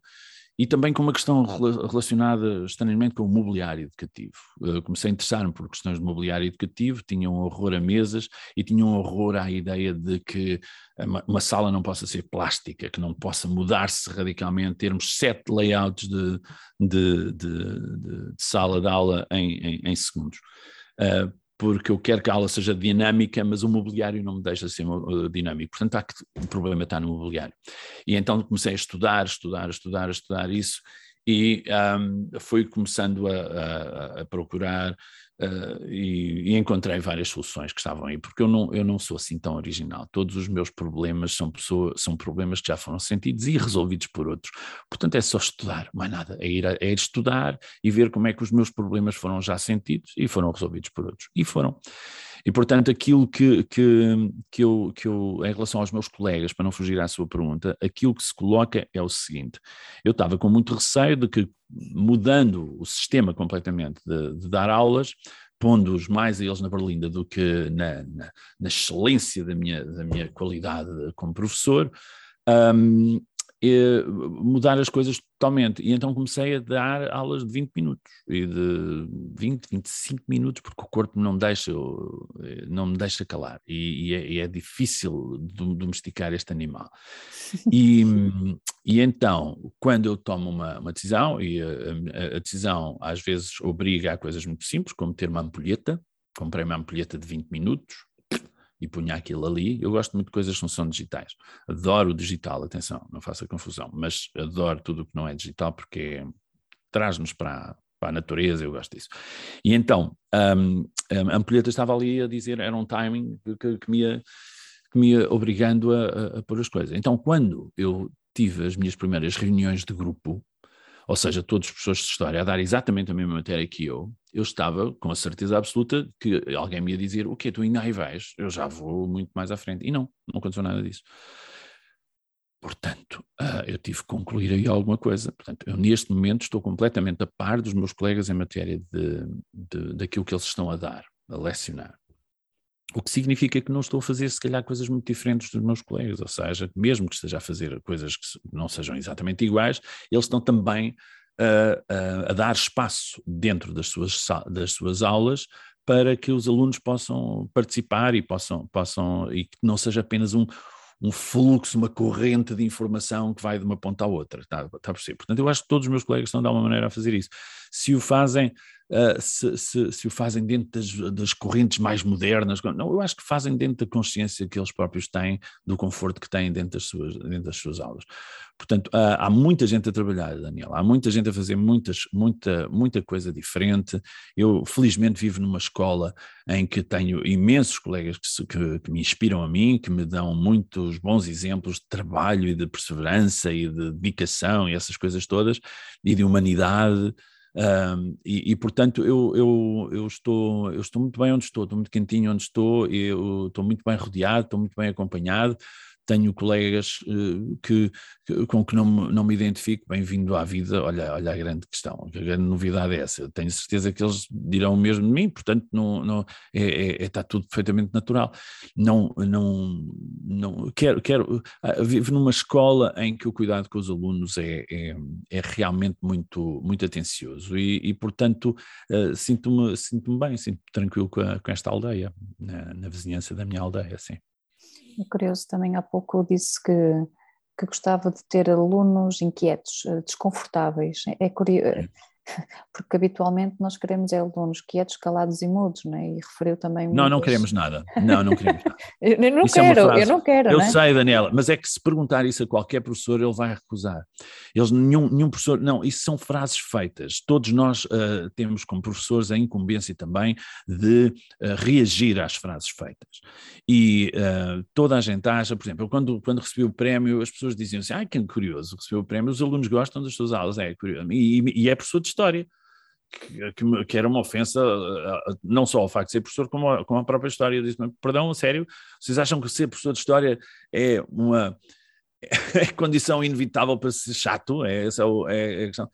Speaker 3: e também com uma questão relacionada estranhamente com o mobiliário educativo. Eu comecei a interessar-me por questões de mobiliário educativo, tinha um horror a mesas e tinha um horror à ideia de que uma, sala não possa ser plástica, que não possa mudar-se radicalmente, termos sete layouts de, de, de, de sala de aula em, em, em segundos. Uh, porque eu quero que a aula seja dinâmica, mas o mobiliário não me deixa ser dinâmico. Portanto, há que, o problema está no mobiliário. E então comecei a estudar, estudar, estudar, estudar isso, e um, fui começando a, a, a procurar uh, e, e, encontrei várias soluções que estavam aí, porque eu não, eu não sou assim tão original. Todos os meus problemas são, pessoa, são problemas que já foram sentidos e resolvidos por outros. Portanto, é só estudar, mais nada. É ir, a, é ir estudar e ver como é que os meus problemas foram já sentidos e foram resolvidos por outros. E foram. E, portanto, aquilo que, que, que, eu, que eu, em relação aos meus colegas, para não fugir à sua pergunta, aquilo que se coloca é o seguinte: eu estava com muito receio de que, mudando o sistema completamente de, de dar aulas, pondo-os mais a eles na berlinda do que na, na, na, excelência da minha, da minha qualidade como professor, um, mudar as coisas totalmente. E então comecei a dar aulas de 20 minutos e de 20, 25 minutos, porque o corpo não, deixa, não me deixa calar e, e, é, e é, difícil domesticar este animal. E, e então, quando eu tomo uma, uma decisão, e a, a, decisão às vezes obriga a coisas muito simples, como ter uma ampulheta, comprei uma ampulheta de 20 minutos, e punha aquilo ali. Eu gosto muito de coisas que não são digitais. Adoro o digital, atenção, não faça confusão, mas adoro tudo o que não é digital porque traz-nos para, para a natureza, eu gosto disso. E então, um, a ampulheta estava ali a dizer, era um timing que, que me, ia, que me ia obrigando a, a, a pôr as coisas. Então, quando eu tive as minhas primeiras reuniões de grupo, ou seja, todos os professores de História a dar exatamente a mesma matéria que eu, eu estava com a certeza absoluta que alguém me ia dizer, o quê, tu ainda aí vais? Eu já vou muito mais à frente. E não, não aconteceu nada disso. Portanto, uh, eu tive que concluir aí alguma coisa. Portanto, eu neste momento estou completamente a par dos meus colegas em matéria de, de, daquilo que eles estão a dar, a lecionar. O que significa que não estou a fazer, se calhar, coisas muito diferentes dos meus colegas, ou seja, mesmo que esteja a fazer coisas que não sejam exatamente iguais, eles estão também a, a, dar espaço dentro das suas, das suas aulas para que os alunos possam participar e possam, possam e que não seja apenas um, um fluxo, uma corrente de informação que vai de uma ponta à outra, está, está a perceber? Portanto, eu acho que todos os meus colegas estão de alguma maneira a fazer isso. Se o fazem uh, se, se, se, o fazem dentro das, das, correntes mais modernas. Não, eu acho que fazem dentro da consciência que eles próprios têm, do conforto que têm dentro das suas, dentro das suas aulas. Portanto, uh, há muita gente a trabalhar, Daniel, há muita gente a fazer muitas, muita, muita coisa diferente. Eu, felizmente, vivo numa escola em que tenho imensos colegas que, se, que, que me inspiram a mim, que me dão muitos bons exemplos de trabalho e de perseverança e de dedicação e essas coisas todas, e de humanidade. Um, e, e, portanto eu, eu, eu, estou, eu estou muito bem onde estou, estou muito quentinho onde estou, eu estou muito bem rodeado, estou muito bem acompanhado, tenho colegas uh, que, com que não, não me identifico, bem-vindo à vida, olha, olha a grande questão, a grande novidade é essa, tenho certeza que eles dirão o mesmo de mim, portanto não, não, é, é, é está tudo perfeitamente natural. Não, não, não quero, quero, ah, vivo numa escola em que o cuidado com os alunos é, é, é realmente muito, muito atencioso e, e portanto uh, sinto-me sinto bem, sinto-me tranquilo com, a, com esta aldeia, na, na vizinhança da minha aldeia, sim.
Speaker 2: É curioso também, há pouco disse que, que gostava de ter alunos inquietos, eh, desconfortáveis. É curioso, porque habitualmente nós queremos é alunos quietos, calados e mudos, não é? E referiu também.
Speaker 3: Não, muitas... não queremos nada. Não, não queremos nada.
Speaker 2: eu não é quero, é eu não quero.
Speaker 3: Eu
Speaker 2: não é?
Speaker 3: sei, Daniela, mas é que se perguntar isso a qualquer professor, ele vai recusar. Eles, nenhum, nenhum professor, não, isso são frases feitas. Todos nós uh, temos como professores a incumbência também de uh, reagir às frases feitas. E uh, toda a gente acha, por exemplo, eu quando, quando recebi o prémio, as pessoas diziam assim: ai, que curioso, recebeu o prémio, os alunos gostam das suas aulas, é curioso. E, e é professor de história. Que, que, que, era uma ofensa não só ao facto de ser professor, como a, como a própria história. Eu disse, perdão, sério, vocês acham que ser professor de história é uma é condição inevitável para ser chato? É essa é, é a questão.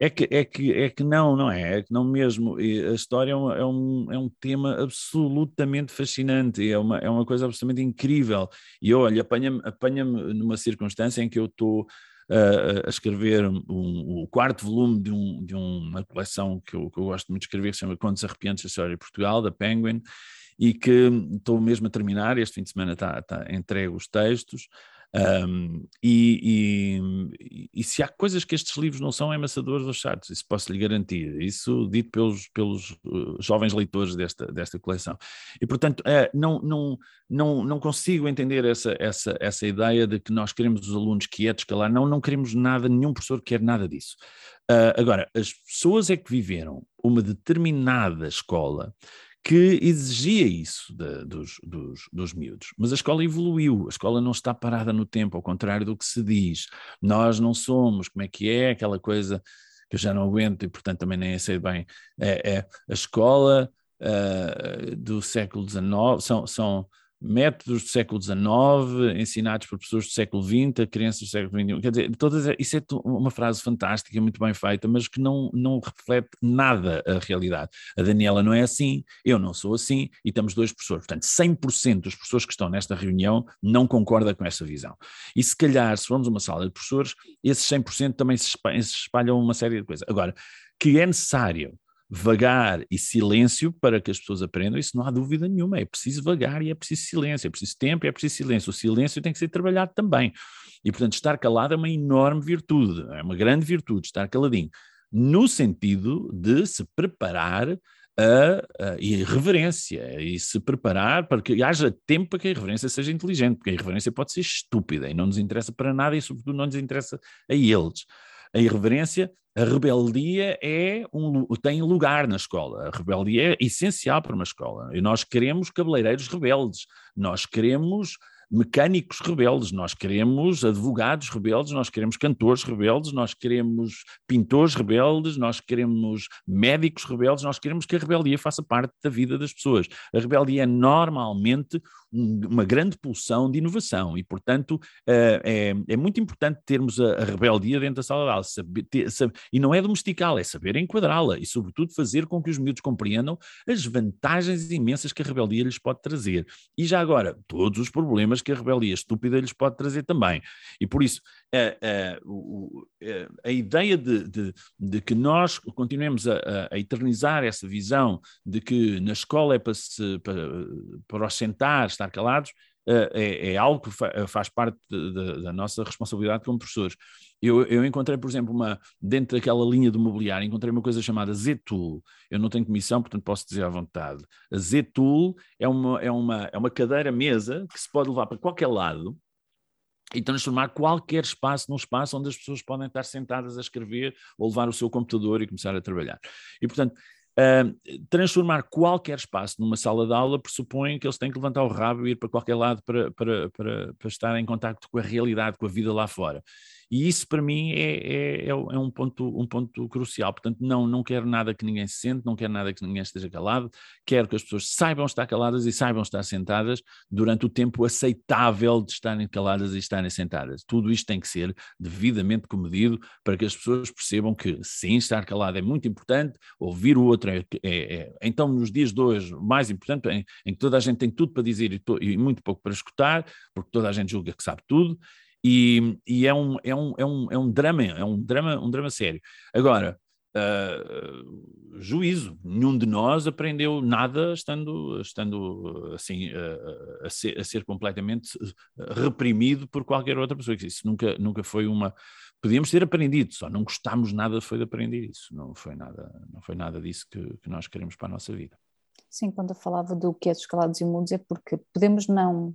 Speaker 3: É que, é, que, é que não, não é? É que não mesmo. E a história é um, é, um, é um tema absolutamente fascinante, é uma, é uma coisa absolutamente incrível. E olha, apanha-me apanha numa circunstância em que eu estou a escrever um, o quarto volume de, um, de uma coleção que eu, que eu, gosto muito de escrever, que se chama Contos Arrepiantes da História de Portugal, da Penguin, e que estou mesmo a terminar, este fim de semana está, está entregue os textos, um, e, e, e, se há coisas que estes livros não são, é amassadores ou chatos, isso posso lhe garantir. Isso dito pelos, pelos uh, jovens leitores desta, desta coleção. E, portanto, uh, não, não, não, não consigo entender essa, essa, essa ideia de que nós queremos os alunos quietos, calar. Não, não queremos nada, nenhum professor quer nada disso. Uh, agora, as pessoas é que viveram uma determinada escola que exigia isso de, dos, dos, dos miúdos. Mas a escola evoluiu, a escola não está parada no tempo, ao contrário do que se diz. Nós não somos, como é que é, aquela coisa que eu já não aguento e, portanto, também nem sei bem. É, é a escola uh, do século XIX, são, são métodos do século XIX, ensinados por pessoas do século XX, crianças do século XXI. Quer dizer, todas, isso é uma frase fantástica, muito bem feita, mas que não, não reflete nada a realidade. A Daniela não é assim, eu não sou assim, e estamos dois professores. Portanto, 100% dos professores que estão nesta reunião não concordam com essa visão. E se calhar, se formos uma sala de professores, esses 100% também se espalham uma série de coisas. Agora, que é necessário vagar e silêncio para que as pessoas aprendam, isso não há dúvida nenhuma. É preciso vagar e é preciso silêncio, é preciso tempo e é preciso silêncio. O silêncio tem que ser trabalhado também. E, portanto, estar calado é uma enorme virtude, é uma grande virtude, estar caladinho, no sentido de se preparar a, a, e reverência, e se preparar para que haja tempo para que a irreverência seja inteligente, porque a irreverência pode ser estúpida e não nos interessa para nada e, sobretudo, não nos interessa a eles. A irreverência a rebeldia é um, tem lugar na escola. A rebeldia é essencial para uma escola. E nós queremos cabeleireiros rebeldes, nós queremos mecânicos rebeldes, nós queremos advogados rebeldes, nós queremos cantores rebeldes, nós queremos pintores rebeldes, nós queremos médicos rebeldes, nós queremos que a rebeldia faça parte da vida das pessoas. A rebeldia é normalmente uma grande pulsão de inovação e, portanto, eh, é, é muito importante termos a, a, rebeldia dentro da sala de aula saber, ter, saber, e não é domesticá-la, é saber enquadrá-la e, sobretudo, fazer com que os miúdos compreendam as vantagens imensas que a rebeldia lhes pode trazer. E já agora, todos os problemas que a rebeldia estúpida lhes pode trazer também. E por isso, a, a, a ideia de, de, de, que nós continuemos a, a, eternizar essa visão de que na escola é para, se, para, para ostentar, estar calados, é, é, algo que faz parte de, de, da nossa responsabilidade como professores. Eu, eu, encontrei, por exemplo, uma, dentro daquela linha de mobiliário, encontrei uma coisa chamada Z-Tool. Eu não tenho comissão, portanto posso dizer à vontade. A Z-Tool é uma, é, uma, é uma cadeira-mesa que se pode levar para qualquer lado, e transformar qualquer espaço num espaço onde as pessoas podem estar sentadas a escrever ou levar o seu computador e começar a trabalhar. E, portanto, uh, transformar qualquer espaço numa sala de aula pressupõe que eles têm que levantar o rabo e ir para qualquer lado para, para, para, para estar em contato com a realidade, com a vida lá fora. E isso para mim é, é, é, é, um, ponto, um ponto crucial. Portanto, não, não quero nada que ninguém se sente, não quero nada que ninguém esteja calado, quero que as pessoas saibam estar caladas e saibam estar sentadas durante o tempo aceitável de estarem caladas e estarem sentadas. Tudo isto tem que ser devidamente comedido para que as pessoas percebam que sim, estar calado é muito importante, ouvir o outro é, é, é então nos dias de hoje, mais importante, em, em, que toda a gente tem tudo para dizer e, to, e muito pouco para escutar, porque toda a gente julga que sabe tudo, e, e é, um, é, um, é, um, é um drama, é um drama, um drama sério. Agora, uh, juízo, nenhum de nós aprendeu nada estando, estando assim, uh, a, ser, a ser completamente reprimido por qualquer outra pessoa. Isso nunca, nunca foi uma. Podíamos ter aprendido, só não gostámos nada foi de aprender isso. Não foi nada, não foi nada disso que, que nós queremos para a nossa vida.
Speaker 2: Sim, quando eu falava do que é dos calados e mudos é porque podemos não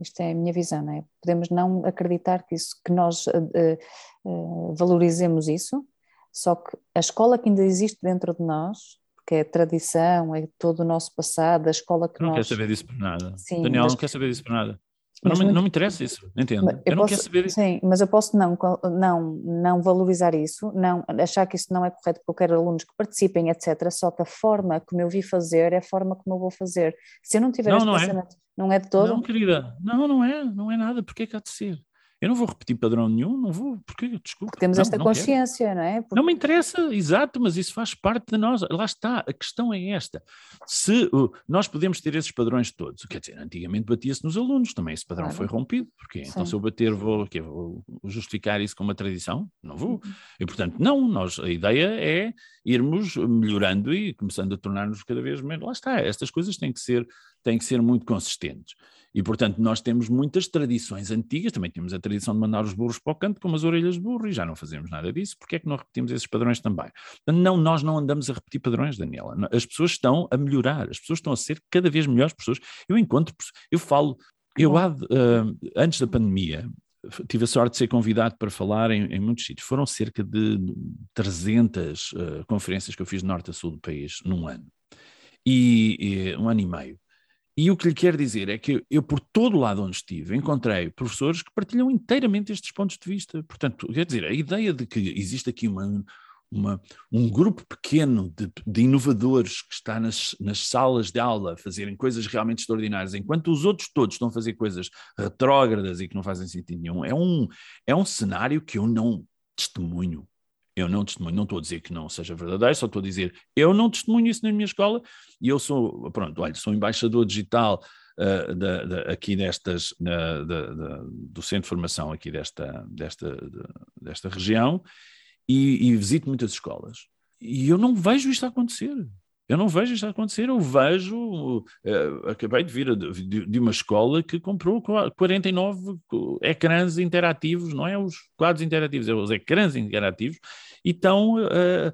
Speaker 2: isto é a minha visão, não é? Podemos não acreditar que, isso, que nós uh, uh, valorizemos isso, só que a escola que ainda existe dentro de nós, que é a tradição, é todo o nosso passado, a escola que
Speaker 3: não
Speaker 2: nós...
Speaker 3: Não quer saber disso por nada. Sim, Daniel mas... não quer saber disso por nada. Mas não, muito... não, me interessa isso, entendo. Eu, eu não posso, quero saber isso.
Speaker 2: Sim, mas eu posso não, não, não valorizar isso, não achar que isso não é correto porque eu quero alunos que participem, etc. Só que a forma como eu vi fazer é a forma como eu vou fazer. Se eu não tiver
Speaker 3: não,
Speaker 2: este
Speaker 3: não
Speaker 2: é. é. não é de todo?
Speaker 3: Não, querida, não, não é, não é nada. Porquê que há de ser? Eu não vou repetir padrão nenhum, não vou, porque, desculpa. Porque
Speaker 2: temos
Speaker 3: não,
Speaker 2: esta
Speaker 3: não
Speaker 2: consciência, quero. não é? Porque...
Speaker 3: Não me interessa, exato, mas isso faz parte de nós. Lá está, a questão é esta. Se uh, nós podemos ter esses padrões todos, quer dizer, antigamente batia-se nos alunos, também esse padrão claro. foi rompido, porque Sim. então se eu bater vou, quê, vou justificar isso com uma tradição? Não vou. Uhum. E portanto, não, nós, a ideia é irmos melhorando e começando a tornar-nos cada vez menos. Lá está, estas coisas têm que ser, têm que ser muito consistentes. E, portanto, nós temos muitas tradições antigas, também temos a tradição de mandar os burros para o canto com as orelhas de burro e já não fazemos nada disso, porque é que não repetimos esses padrões também? Não, nós não andamos a repetir padrões, Daniela. As pessoas estão a melhorar, as pessoas estão a ser cada vez melhores pessoas. Eu encontro, eu falo, eu há, uh, antes da pandemia, tive a sorte de ser convidado para falar em, em muitos sítios. Foram cerca de 300 uh, eh, conferências que eu fiz de norte a sul do país num ano. E, e, um ano e meio. E o que lhe quero dizer é que eu, por todo lado onde estive, encontrei professores que partilham inteiramente estes pontos de vista. Portanto, quer dizer, a ideia de que existe aqui uma, uma, um grupo pequeno de, de, inovadores que está nas, nas salas de aula a fazerem coisas realmente extraordinárias, enquanto os outros todos estão a fazer coisas retrógradas e que não fazem sentido nenhum, é um, é um cenário que eu não testemunho. Eu não testemunho, não estou a dizer que não seja verdadeiro, só estou a dizer eu não testemunho isso na minha escola e eu sou, pronto, olha, sou embaixador digital uh, da, aqui destas, da, do centro de formação aqui desta, desta, desta região e, e visito muitas escolas. E eu não vejo isto acontecer. Eu não vejo isto acontecer, eu vejo, uh, acabei de vir de, de, uma escola que comprou 49 ecrãs interativos, não é os quadros interativos, é os ecrãs interativos, e estão a,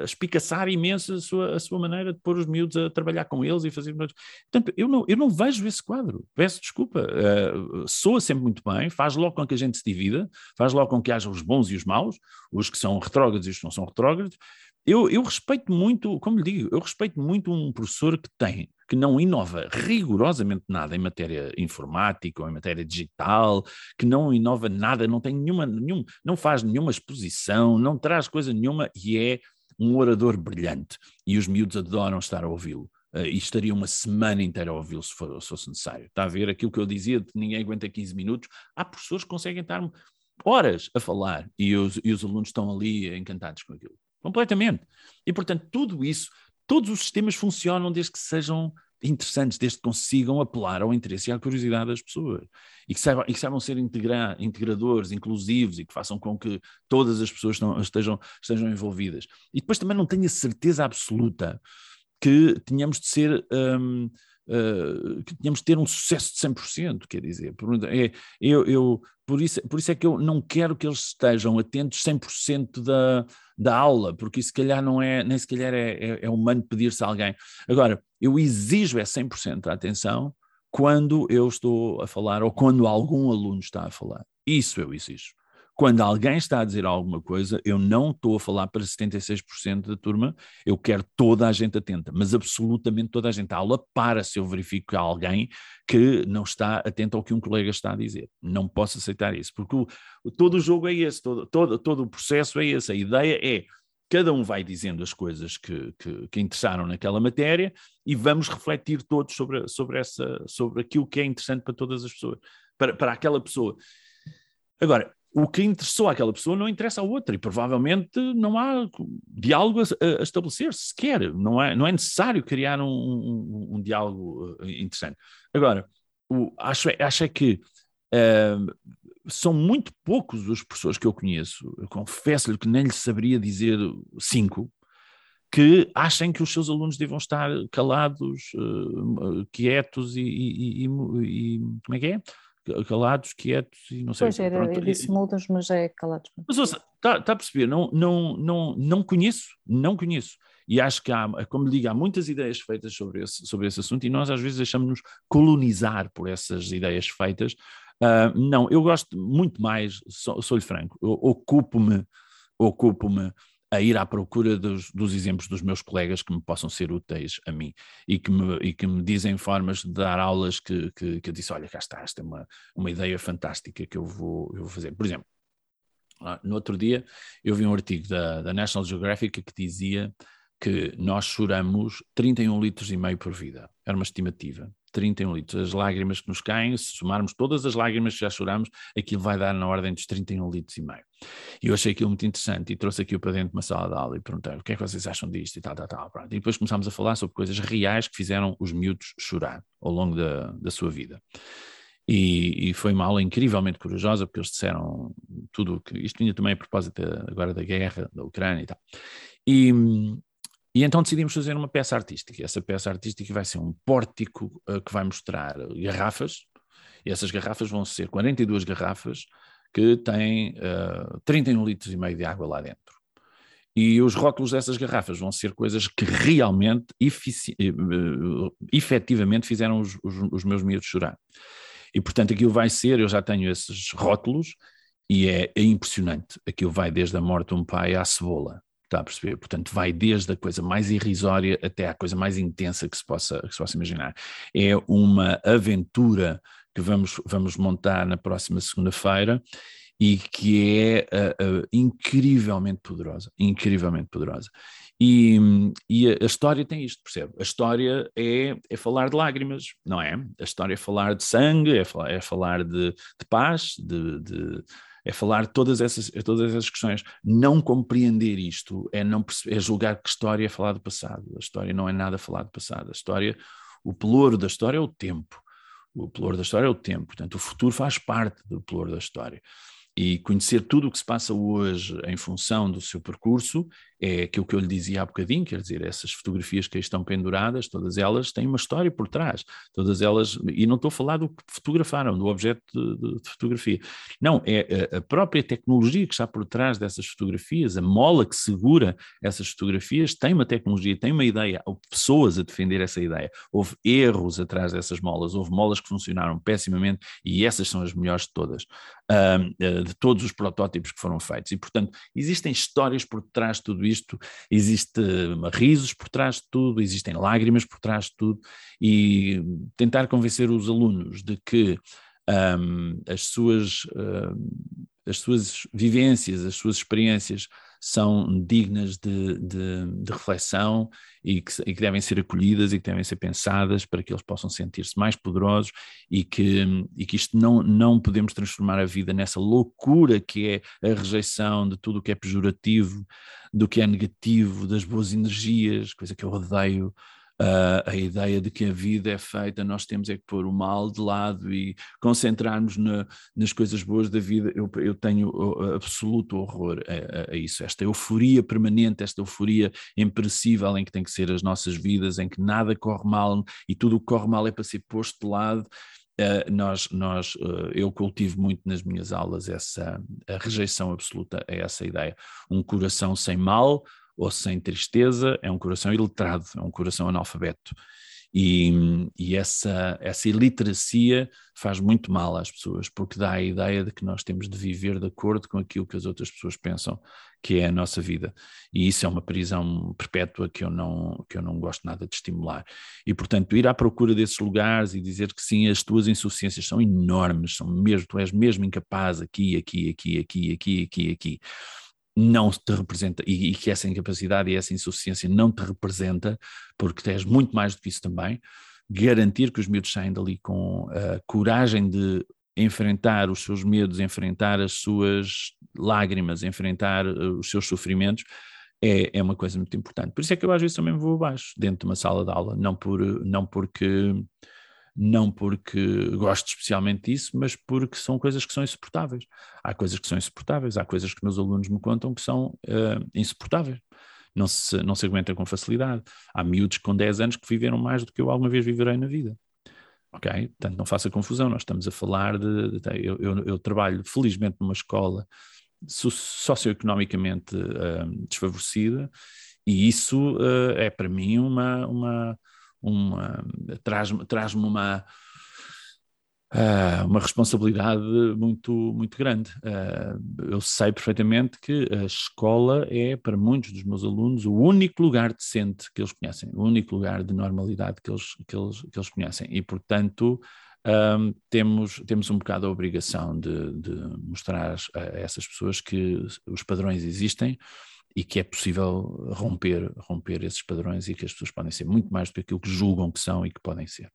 Speaker 3: a espicaçar imenso a sua, a sua maneira de pôr os miúdos a trabalhar com eles e fazer. Portanto, eu não, eu não vejo esse quadro. Peço desculpa. Uh, soa sempre muito bem, faz logo com que a gente se divida, faz logo com que haja os bons e os maus, os que são retrógrados e os que não são retrógrados. Eu, eu respeito muito, como lhe digo, eu respeito muito um professor que tem que não inova rigorosamente nada em matéria informática ou em matéria digital, que não inova nada, não tem nenhuma, nenhum, não faz nenhuma exposição, não traz coisa nenhuma e é um orador brilhante. E os miúdos adoram estar a ouvi-lo. Uh, e estaria uma semana inteira a ouvi-lo se, se, fosse necessário. Está a ver aquilo que eu dizia de ninguém aguenta 15 minutos? Há professores que conseguem estar horas a falar e os, e os alunos estão ali encantados com aquilo. Completamente. E, portanto, tudo isso todos os sistemas funcionam desde que sejam interessantes, desde que consigam apelar ao interesse e à curiosidade das pessoas e que saibam, e que saibam ser integra, integradores, inclusivos e que façam com que todas as pessoas estejam, estejam envolvidas. E depois também não tenho a certeza absoluta que tenhamos de ser. Um, Uh, que tínhamos de ter um sucesso de 100%, quer dizer, é, eu, eu, por, isso, por isso é que eu não quero que eles estejam atentos 100% da, da aula, porque isso se calhar não é, nem se calhar é, é, é humano pedir-se a alguém. Agora, eu exijo é 100% a atenção quando eu estou a falar ou quando algum aluno está a falar. Isso eu exijo. Quando alguém está a dizer alguma coisa, eu não estou a falar para 76% da turma, eu quero toda a gente atenta, mas absolutamente toda a gente. A aula para se eu verifico que há alguém que não está atento ao que um colega está a dizer. Não posso aceitar isso, porque o, todo o jogo é esse, todo, todo, todo o processo é esse. A ideia é cada um vai dizendo as coisas que, que, que, interessaram naquela matéria e vamos refletir todos sobre, sobre, essa, sobre aquilo que é interessante para todas as pessoas, para, para aquela pessoa. Agora, o que interessou àquela pessoa não interessa à outra e provavelmente não há diálogo a, a estabelecer sequer, não é, não é necessário criar um, um, um diálogo eh, interessante. Agora, o, acho, acho é que uh, são muito poucos os professores que eu conheço, eu confesso-lhe que nem lhe saberia dizer cinco, que achem que os seus alunos devam estar calados, uh, quietos e, e, e, e, como é que é? Calados, quietos e não sei.
Speaker 2: Pois era, Pronto, eu disse mudas, mas é calados.
Speaker 3: Mas ouça, está tá a perceber, não, não, não, não conheço, não conheço. E acho que há, como digo, há muitas ideias feitas sobre esse, sobre esse assunto e nós às vezes deixamos-nos colonizar por essas ideias feitas. Uh, não, eu gosto muito mais, sou-lhe franco, ocupo-me, ocupo-me a ir à procura dos, dos, exemplos dos meus colegas que me possam ser úteis a mim e que me, e que me dizem formas de dar aulas que, que, que eu disse, olha, cá está, esta é uma, uma ideia fantástica que eu vou, eu vou fazer. Por exemplo, no outro dia eu vi um artigo da, da National Geographic que dizia que nós choramos 31 litros e meio por vida. Era uma estimativa. 31 litros. As lágrimas que nos caem, se somarmos todas as lágrimas que já choramos, aquilo vai dar na ordem dos 31 litros e meio. E eu achei aquilo muito interessante e trouxe aquilo para dentro de uma sala de aula e perguntei o que é que vocês acham disto e tal, tal, tal. Pronto. E depois começámos a falar sobre coisas reais que fizeram os miúdos chorar ao longo da, da sua vida. E, e, foi uma aula incrivelmente corajosa, porque eles disseram tudo o que. Isto vinha também a propósito agora da guerra, da Ucrânia e tal. E, e então decidimos fazer uma peça artística. Essa peça artística vai ser um pórtico uh, que vai mostrar garrafas, e essas garrafas vão ser 42 garrafas que têm uh, eh, 31 litros e meio de água lá dentro. E os rótulos dessas garrafas vão ser coisas que realmente, uh, efetivamente, fizeram os, os, os meus miúdos chorar. E portanto aquilo vai ser, eu já tenho esses rótulos e é, é impressionante. Aquilo vai desde a morte de um pai à cebola. Está a perceber? Portanto, vai desde a coisa mais irrisória até à coisa mais intensa que se possa, que se possa imaginar. É uma aventura que vamos, vamos montar na próxima segunda-feira e que é uh, uh, incrivelmente poderosa, incrivelmente poderosa. E, e a, a, história tem isto, percebe? A história é, é falar de lágrimas, não é? A história é falar de sangue, é falar, é falar de, de paz, de, de é falar todas essas, todas essas questões. Não compreender isto é, não é julgar que história é falar do passado. A história não é nada falar do passado. A história, o pelouro da história é o tempo. O pelouro da história é o tempo. Portanto, o futuro faz parte do pelouro da história e conhecer tudo o que se passa hoje em função do seu percurso é aquilo que eu lhe dizia há bocadinho, quer dizer, essas fotografias que aí estão penduradas, todas elas têm uma história por trás, todas elas, e não estou a falar do que fotografaram, do objeto de, de fotografia, não, é a, a, própria tecnologia que está por trás dessas fotografias, a mola que segura essas fotografias, tem uma tecnologia, tem uma ideia, houve pessoas a defender essa ideia, houve erros atrás dessas molas, houve molas que funcionaram pessimamente e essas são as melhores de todas, uh, de todos os protótipos que foram feitos, e portanto existem histórias por trás de tudo isso isto, existe risos por trás de tudo, existem lágrimas por trás de tudo, e tentar convencer os alunos de que um, as, suas, as suas vivências, as suas experiências são dignas de, de, de reflexão e que, e que, devem ser acolhidas e que devem ser pensadas para que eles possam sentir-se mais poderosos e que, e que isto não, não podemos transformar a vida nessa loucura que é a rejeição de tudo o que é pejorativo, do que é negativo, das boas energias, coisa que eu odeio uh, a ideia de que a vida é feita, nós temos é que pôr o mal de lado e concentrarmos na, nas coisas boas da vida. Eu, eu tenho absoluto horror a, a, isso, esta euforia permanente, esta euforia imperecível em que tem que ser as nossas vidas, em que nada corre mal e tudo o que corre mal é para ser posto de lado. Uh, nós, nós, uh, eu cultivo muito nas minhas aulas essa rejeição absoluta a essa ideia. Um coração sem mal, ou sem tristeza, é um coração iletrado, é um coração analfabeto. E, e, essa, essa iliteracia faz muito mal às pessoas, porque dá a ideia de que nós temos de viver de acordo com aquilo que as outras pessoas pensam que é a nossa vida. E isso é uma prisão perpétua que eu não, que eu não gosto nada de estimular. E, portanto, ir à procura desses lugares e dizer que sim, as tuas insuficiências são enormes, são mesmo, tu és mesmo incapaz aqui, aqui, aqui, aqui, aqui, aqui, aqui não te representa e, e, que essa incapacidade e essa insuficiência não te representa, porque tens muito mais do que isso também. Garantir que os miúdos saem dali com a coragem de enfrentar os seus medos, enfrentar as suas lágrimas, enfrentar eh, os seus sofrimentos, é, é uma coisa muito importante. Por isso é que eu às vezes também vou abaixo, dentro de uma sala de aula, não, por, não porque não porque gosto especialmente disso, mas porque são coisas que são insuportáveis. Há coisas que são insuportáveis, há coisas que meus alunos me contam que são uh, insuportáveis. Não se, não se aguenta com facilidade. Há miúdos com 10 anos que viveram mais do que eu alguma vez viverei na vida. Ok? Portanto, não faça confusão, nós estamos a falar de. de eu, eu, eu, trabalho, felizmente, numa escola socioeconomicamente uh, desfavorecida, e isso uh, é para mim uma, uma, uma traz-me traz uma Uh, uma responsabilidade muito, muito grande. Uh, eu sei perfeitamente que a escola é, para muitos dos meus alunos, o único lugar decente que eles conhecem, o único lugar de normalidade que eles, que eles, que eles conhecem. E, portanto, um, temos, temos um bocado a obrigação de, de mostrar a essas pessoas que os padrões existem e que é possível romper, romper esses padrões e que as pessoas podem ser muito mais do que aquilo que julgam que são e que podem ser.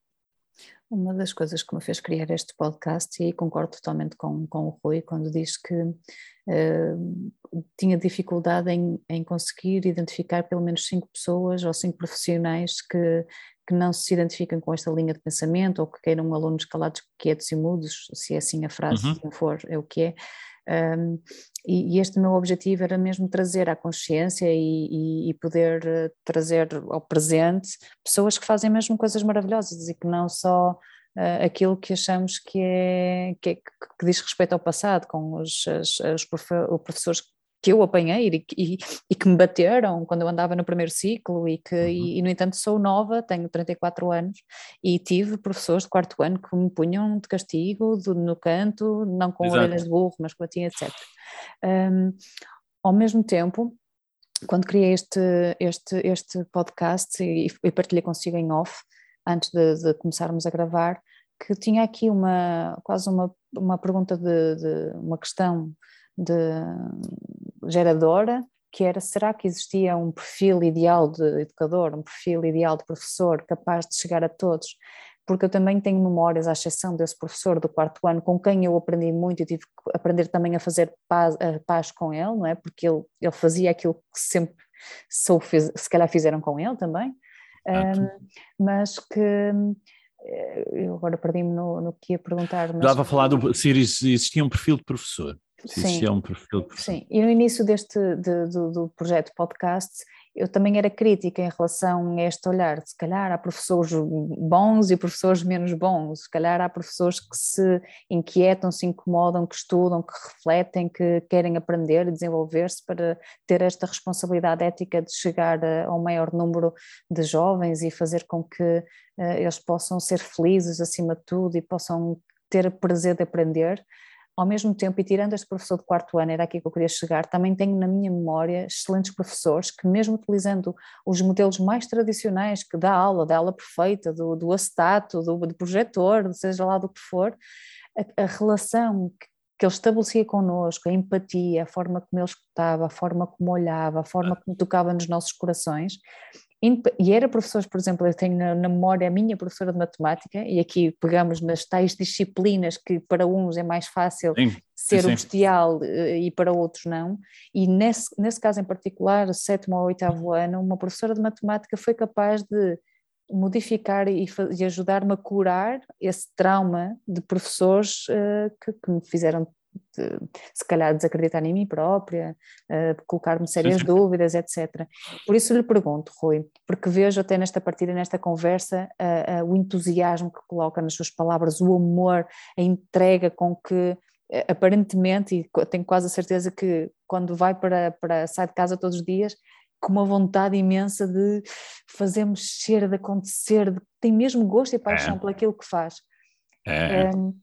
Speaker 2: Uma das coisas que me fez criar este podcast, e concordo totalmente com, com o Rui, quando diz que uh, tinha dificuldade em, em conseguir identificar pelo menos cinco pessoas ou cinco profissionais que, que não se identificam com esta linha de pensamento ou que queiram alunos calados, quietos e mudos, se é assim a frase, uhum. se não for, é o que é, um, e, e, este meu objetivo era mesmo trazer à consciência e, e, e, poder eh, trazer ao presente pessoas que fazem mesmo coisas maravilhosas e que não só uh, aquilo que achamos que, é, que, é, que diz respeito ao passado, com os, as, os professores que eu apanhei e, e, e, que me bateram quando eu andava no primeiro ciclo e que, uhum. e, e, no entanto sou nova, tenho 34 anos e tive professores de quarto ano que me punham de castigo do, no canto, não com Exato. orelhas de burro, mas com batinha, etc. Um, ao mesmo tempo, quando criei este, este, este podcast e, e partilhei consigo em off, antes de, de, começarmos a gravar, que tinha aqui uma quase uma, uma pergunta de, de uma questão de geradora que era será que existia um perfil ideal de educador, um perfil ideal de professor capaz de chegar a todos? Porque eu também tenho memórias, à exceção desse professor do quarto ano, com quem eu aprendi muito e tive que aprender também a fazer paz, a paz com ele, não é? Porque ele, ele fazia aquilo que sempre sou, se calhar fizeram com ele também, um, mas que eh, eu agora perdi-me no, no que ia perguntar. Mas...
Speaker 3: Dava a falar do, se existia um perfil de professor. Existia um perfil.
Speaker 2: Sim, e no início deste de, do, do projeto podcast eu também era crítica em relação a este olhar. Se calhar há professores bons e professores menos bons, se calhar há professores que se inquietam, se incomodam, que estudam, que refletem, que querem aprender e desenvolver-se para ter esta responsabilidade ética de chegar ao maior número de jovens e fazer com que uh, eles possam ser felizes acima de tudo e possam ter prazer de aprender ao mesmo tempo, e tirando este professor de quarto ano, era aqui que eu queria chegar, também tenho na minha memória excelentes professores que, mesmo utilizando os modelos mais tradicionais que da aula, da aula perfeita, do, do acetato, do, do projetor, seja lá do que for, a, a relação que, que ele estabelecia connosco, a empatia, a forma como ele escutava, a forma como olhava, a forma como tocava nos nossos corações, e era professores, por exemplo, eu tenho na, memória a minha professora de matemática, e aqui pegamos nas tais disciplinas que para uns é mais fácil sim, ser sim. bestial eh, e para outros não, e nesse, nesse caso em particular, sétimo ou oitavo ano, uma professora de matemática foi capaz de modificar e, e ajudar-me a curar esse trauma de professores uh, que, que, me fizeram de, se calhar desacreditar em mim própria, uh, colocar-me sérias dúvidas, etc. Por isso lhe pergunto, Rui, porque vejo até nesta partida, nesta conversa, uh, uh, o entusiasmo que coloca nas suas palavras, o amor, a entrega com que aparentemente, e tenho quase a certeza que quando vai para, para sai de casa todos os dias, com uma vontade imensa de fazer mexer, de acontecer, de, tem mesmo gosto e paixão é. por aquilo que faz. É. Um,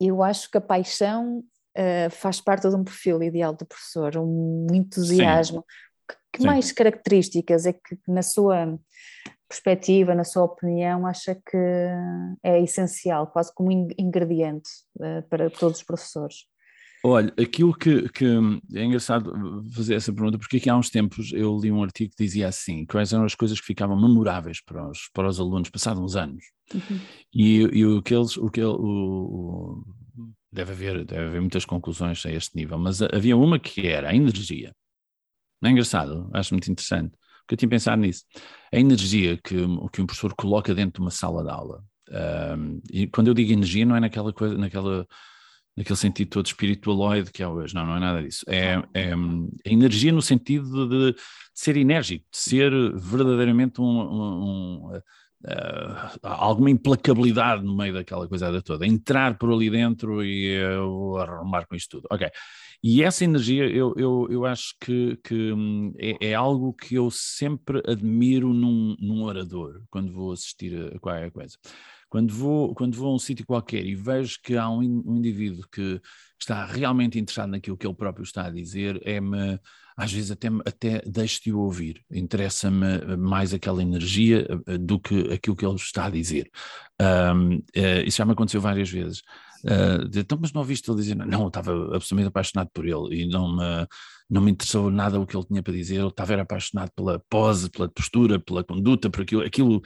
Speaker 2: eu acho que a paixão uh, faz parte de um perfil ideal do professor, um entusiasmo. Sim. Que, que mais características é que, na sua perspectiva, na sua opinião, acha que é essencial, quase como ingrediente uh, para todos os professores?
Speaker 3: Olha, aquilo que, que, é engraçado fazer essa pergunta, porque aqui há uns tempos eu li um artigo que dizia assim: quais eram as coisas que ficavam memoráveis para os, para os alunos, passados uns anos. Uhum. E, e o que eles, o que o, deve haver, deve haver muitas conclusões a este nível, mas havia uma que era a energia. Não é engraçado? Acho muito interessante, porque eu tinha pensado nisso. A energia que, que um professor coloca dentro de uma sala de aula. Um, e quando eu digo energia, não é naquela coisa, naquela, naquele sentido todo espiritualoide que é hoje, não, não é nada disso. É, é a energia no sentido de, de, ser enérgico, de ser verdadeiramente um, um, um uh, alguma implacabilidade no meio daquela coisa toda, entrar por ali dentro e arrumar com isto tudo. Ok. E essa energia eu, eu, eu acho que, que hum, é, é, algo que eu sempre admiro num, num orador quando vou assistir a qualquer coisa. Quando vou, quando vou a um sítio qualquer e vejo que há um, um indivíduo que está realmente interessado naquilo que ele próprio está a dizer, é-me às vezes até, até deixo de o ouvir, interessa-me mais aquela energia eh, do que aquilo que ele está a dizer. Um, eh, isso já me aconteceu várias vezes. Uh, de, então, mas não ouviste ele dizer, não, eu estava absolutamente apaixonado por ele e não me, não me interessou nada o que ele tinha para dizer, eu estava apaixonado pela pose, pela postura, pela conduta, por aquilo, aquilo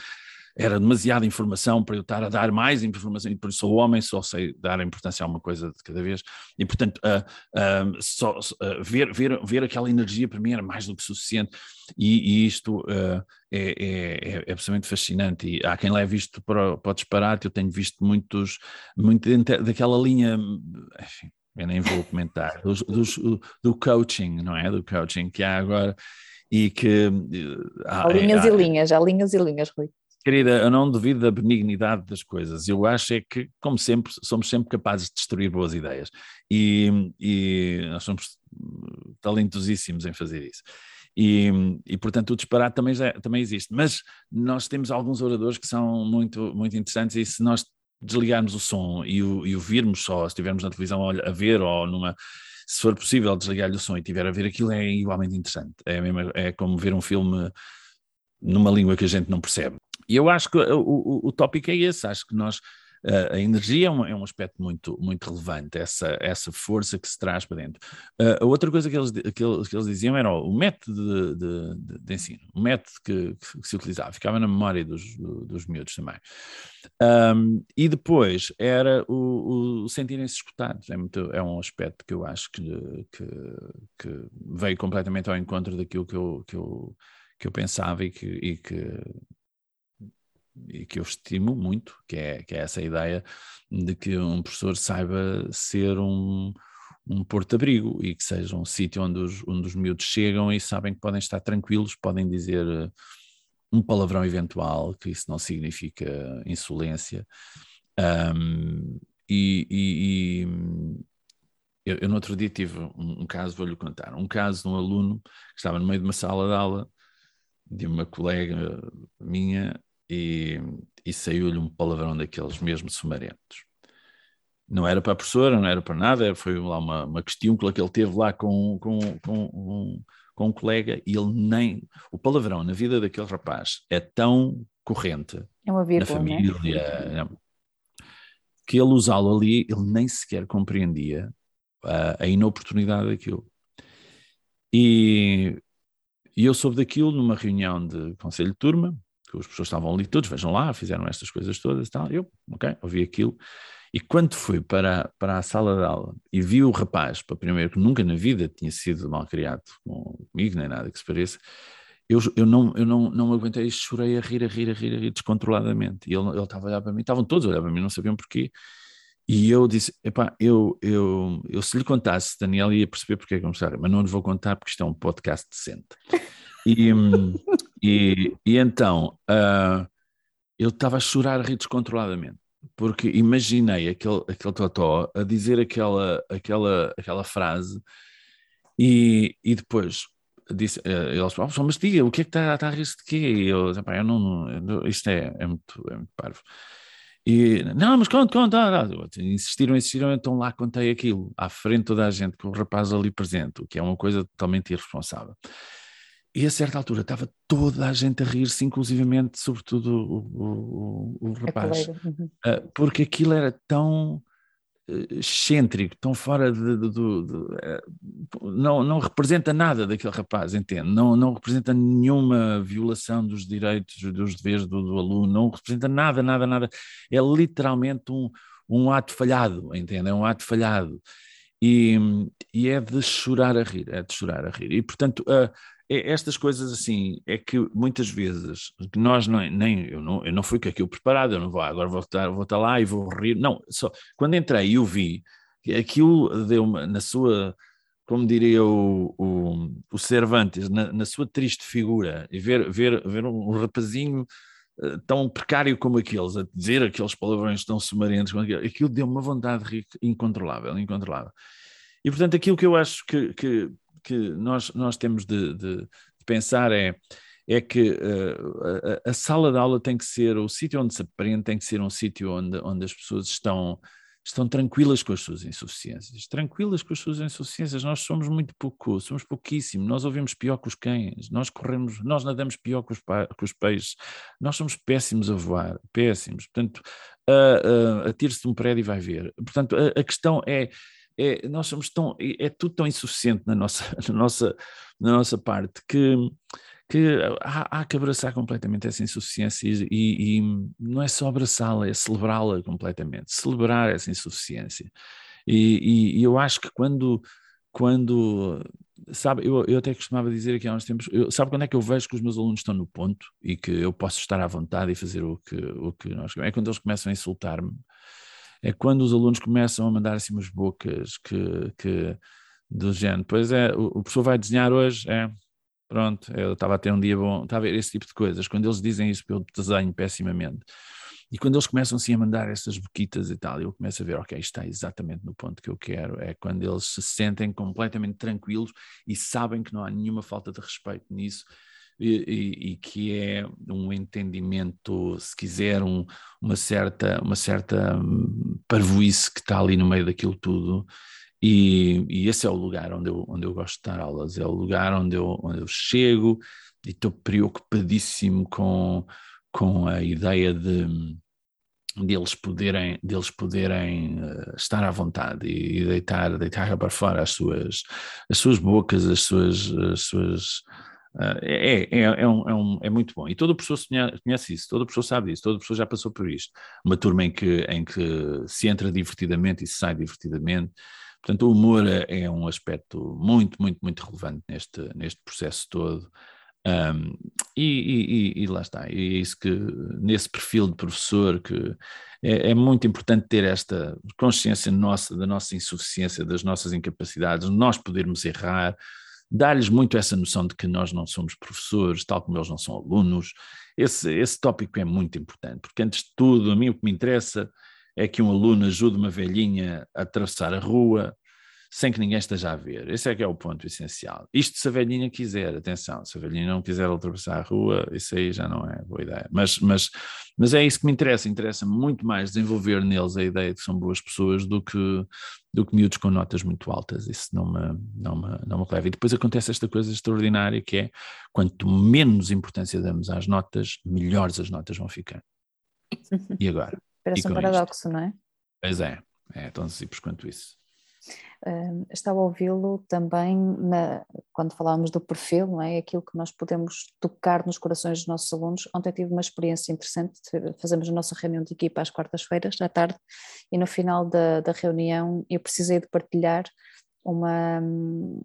Speaker 3: era demasiada informação para eu estar a dar mais informação, e por isso sou homem, só sei dar importância a uma coisa de cada vez, e portanto uh, uh, só, uh, ver, ver, ver aquela energia para mim era mais do que suficiente, e, e isto é, é, é, absolutamente fascinante, e há quem leve isto para, para o disparate, eu tenho visto muitos, muito daquela linha, enfim, eu nem vou comentar, dos, dos, do coaching, não é? Do coaching que há agora, e que...
Speaker 2: Há, linhas há, e linhas, há linhas e linhas, Rui.
Speaker 3: Querida, eu não duvido da benignidade das coisas. Eu acho é que, como sempre, somos sempre capazes de destruir boas ideias. E, e nós somos talentosíssimos em fazer isso. E, e, portanto o disparate também, já, também existe. Mas nós temos alguns oradores que são muito, muito interessantes e se nós desligarmos o som e o, e o virmos só, se estivermos na televisão a ver ou numa se for possível desligar-lhe o som e tiver a ver aquilo, é igualmente interessante. É, mesmo, é como ver um filme numa língua que a gente não percebe. E eu acho que o, o, o tópico é esse, acho que nós Uh, a energia é um, é um, aspecto muito, muito relevante, essa, essa força que se traz para dentro. Uh, a outra coisa que eles, que eles, que eles diziam era o método de, de, de ensino, o método que, que, se utilizava, ficava na memória dos, dos miúdos também. Um, e depois era o, o sentirem-se escutados, é, muito, é um aspecto que eu acho que, que, que, veio completamente ao encontro daquilo que eu, que eu, que eu pensava e que, e que e que eu estimo muito, que é, que é essa ideia de que um professor saiba ser um, um porto-abrigo e que seja um sítio onde os, onde os miúdos chegam e sabem que podem estar tranquilos, podem dizer eh, um palavrão eventual, que isso não significa insolência. Um, e, e, e eu, eu, no outro dia tive um, um caso, vou-lhe contar, um caso de um aluno que estava no meio de uma sala de aula de uma colega minha e, e saiu-lhe um palavrão daqueles mesmo sumarentos. Não era para a professora, não era para nada, foi lá uma, uma questão que ele teve lá com, com, com, um, com um colega e ele nem. O palavrão na vida daquele rapaz é tão corrente
Speaker 2: é uma
Speaker 3: vírgula, na família né? que ele usá-lo ali, ele nem sequer compreendia a, a inoportunidade daquilo. E, e eu soube daquilo numa reunião de conselho de turma, que os professores estavam ali todos, vejam lá, fizeram estas coisas todas e tal. Eu, ok, ouvi aquilo. E quando fui para, para a sala de aula e vi o rapaz, para primeiro, que nunca na vida tinha sido mal criado comigo, nem nada que se pareça, eu, eu, não, eu não, não aguentei, chorei a rir, a rir, a rir, a rir descontroladamente. E ele, ele estava a olhar para mim, estavam todos a olhar para mim, não sabiam porquê. E eu disse: epá, eu, eu, eu se lhe contasse, Daniel ia perceber porque é que eu me mas não lhe vou contar porque isto é um podcast decente. E, e, e então uh, eu estava a chorar rir descontroladamente, porque imaginei aquele, aquele totó a dizer aquela, aquela, aquela frase e, e depois disse, uh, eles falaram, mas diga, o que é que está, a rir de quê? E eu, eu não, não, isto é, é, muito, é muito parvo. E, não, mas conta, conta. Insistiram, insistiram, então lá contei aquilo, à frente de toda a gente, com o rapaz ali presente, o que é uma coisa totalmente irresponsável. E a certa altura estava toda a gente a rir-se, inclusivamente, sobretudo o, o, o, rapaz, uhum. uh, porque aquilo era tão uh, excêntrico, tão fora de. de, de, de uh, não, não representa nada daquele rapaz, entende? Não, não representa nenhuma violação dos direitos, dos deveres do, do aluno, não representa nada, nada, nada. É literalmente um, um ato falhado, entende? É um ato falhado. E, e é de chorar a rir, é de chorar a rir. E, portanto, uh, é, estas coisas assim, é que muitas vezes nós não, nem eu não, eu não fui com aquilo preparado, eu não vou agora vou estar, vou estar lá e vou rir. Não, só quando entrei e eu vi aquilo deu na sua, como diria o, o, o Cervantes, na, na, sua triste figura, e ver, ver, ver um, rapazinho uh, tão precário como aqueles, a dizer aqueles palavrões tão sumarentos, aquilo deu uma vontade incontrolável, incontrolável. E portanto, aquilo que eu acho que, que que nós, nós temos de, de, de pensar é, é que uh, a, a, sala de aula tem que ser, o sítio onde se aprende tem que ser um sítio onde, onde as pessoas estão, estão tranquilas com as suas insuficiências, tranquilas com as suas insuficiências. Nós somos muito pouco, somos pouquíssimo, nós ouvimos pior que os cães, nós corremos, nós nadamos pior que os, que os peixes, nós somos péssimos a voar, péssimos. Portanto, atire-se de um prédio e vai ver. Portanto, a, a questão é é, nós somos tão, é tudo tão insuficiente na nossa, na nossa, na nossa parte que, que há, há que abraçar completamente essa insuficiência e, e não é só abraçá-la, é celebrá-la completamente, celebrar essa insuficiência. E, e, e, eu acho que quando, quando sabe, eu, eu até costumava dizer aqui há uns tempos, eu, sabe quando é que eu vejo que os meus alunos estão no ponto e que eu posso estar à vontade e fazer o que, o que nós é quando eles começam a insultar-me é quando os alunos começam a mandar assim umas bocas que, que do género, pois é, o, o professor vai desenhar hoje, é, Pronto, eu estava a ter um dia bom, estava a ver esse tipo de coisas. Quando eles dizem isso, eu desenho pessimamente. E quando eles começam assim a mandar essas boquitas e tal, eu começo a ver, ok, está exatamente no ponto que eu quero. É quando eles se sentem completamente tranquilos e sabem que não há nenhuma falta de respeito nisso. E, e, que é um entendimento, se quiser, um, uma certa, uma certa hum, parvoíce que está ali no meio daquilo tudo, e, e, esse é o lugar onde eu, onde eu gosto de dar aulas, é o lugar onde eu, onde eu chego e estou preocupadíssimo com, com a ideia de deles poderem, deles poderem uh, estar à vontade e, e deitar, deitar para fora as suas, as suas bocas, as suas, as suas é, é, é, um, é, um, é muito bom. E todo professor conhece isso, todo professor sabe isso, todo professor já passou por isto. Uma turma em que, em que se entra divertidamente e se sai divertidamente. Portanto, o humor é, é um aspecto muito, muito, muito relevante neste, neste processo todo. Um, e, e, e, lá está, e é isso que nesse perfil de professor que é, é, muito importante ter esta consciência nossa da nossa insuficiência, das nossas incapacidades, nós podermos errar, dar-lhes muito essa noção de que nós não somos professores, tal como eles não são alunos. Esse, esse tópico é muito importante, porque antes de tudo, a mim o que me interessa é que um aluno ajude uma velhinha a atravessar a rua sem que ninguém esteja a ver. Esse é que é o ponto essencial. Isto se a velhinha quiser, atenção, se a velhinha não quiser ultrapassar a rua, isso aí já não é boa ideia. Mas, mas, mas é isso que me interessa, interessa muito mais desenvolver neles a ideia de que são boas pessoas do que, do que miúdos com notas muito altas. Isso não me, não me, não me leva. E depois acontece esta coisa extraordinária que é, quanto menos importância damos às notas, melhores as notas vão ficar. E agora?
Speaker 2: Parece um paradoxo, isto? não é?
Speaker 3: Pois é, é tão simples quanto isso.
Speaker 2: Uh, estava a ouvi-lo também na, quando falávamos do perfil, não é? Aquilo que nós podemos tocar nos corações dos nossos alunos. Ontem tive uma experiência interessante, fazemos a nossa reunião de equipa às quartas-feiras, à tarde, e no final da, da reunião eu precisei de partilhar uma, um,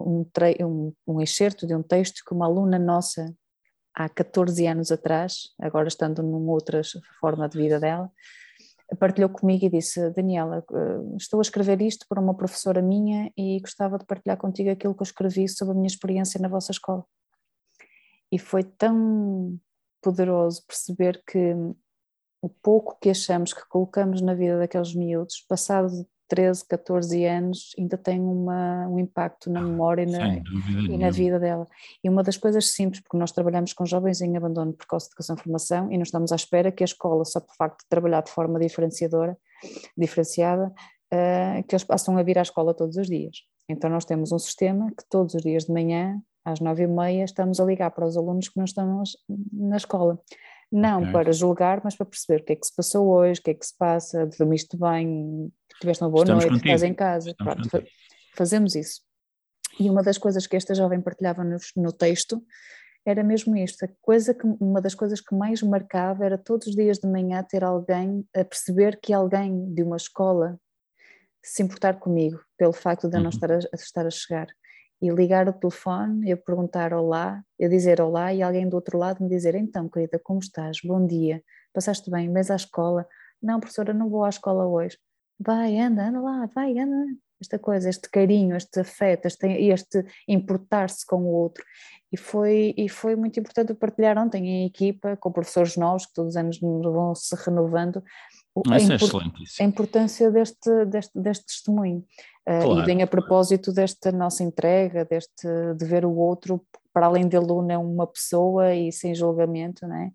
Speaker 2: um, um excerto de um texto que uma aluna nossa há 14 anos atrás, agora estando numa outra forma de vida dela, partilhou comigo e disse: Daniela, eh, estou a escrever isto para uma professora minha e gostava de partilhar contigo aquilo que eu escrevi sobre a minha experiência na vossa escola. E foi tão poderoso perceber que o pouco que achamos que colocamos na vida daqueles miúdos, passado 13, 14 anos ainda tem uma, um impacto na memória e na, e na, vida dela. E uma das coisas simples, porque nós trabalhamos com jovens em abandono precoce de educação e formação e não estamos à espera que a escola, só por facto de trabalhar de forma diferenciadora, diferenciada, uh, que eles passam a vir à escola todos os dias. Então nós temos um sistema que todos os dias de manhã, às nove e meia, estamos a ligar para os alunos que não estão na escola. Não okay. para julgar, mas para perceber o que é que se passou hoje, o que é que se passa, dormiste bem, tiveste uma boa Estamos noite, contigo. estás em casa. Pronto, fazemos isso. E uma das coisas que esta jovem partilhava no, no texto era mesmo isto, a coisa que, uma das coisas que mais marcava era todos os dias de manhã ter alguém, a perceber que alguém de uma escola se importar comigo, pelo facto de eu não uhum. estar a, estar a chegar e ligar o telefone, eu perguntar olá, eu dizer olá e alguém do outro lado me dizer então querida, como estás? Bom dia, passaste bem, mas à escola? Não professora, não vou à escola hoje. Vai, anda, anda lá, vai, anda. Esta coisa, este carinho, este afeto, este, este importar-se com o outro. E foi, e foi muito importante partilhar ontem em equipa, com professores novos, que todos os anos vão se renovando,
Speaker 3: a, é import,
Speaker 2: a, importância deste, deste, deste testemunho. Ah, claro, e vem a propósito desta nossa entrega, deste, de ver o outro, para além de aluno, é uma pessoa e sem julgamento, não é?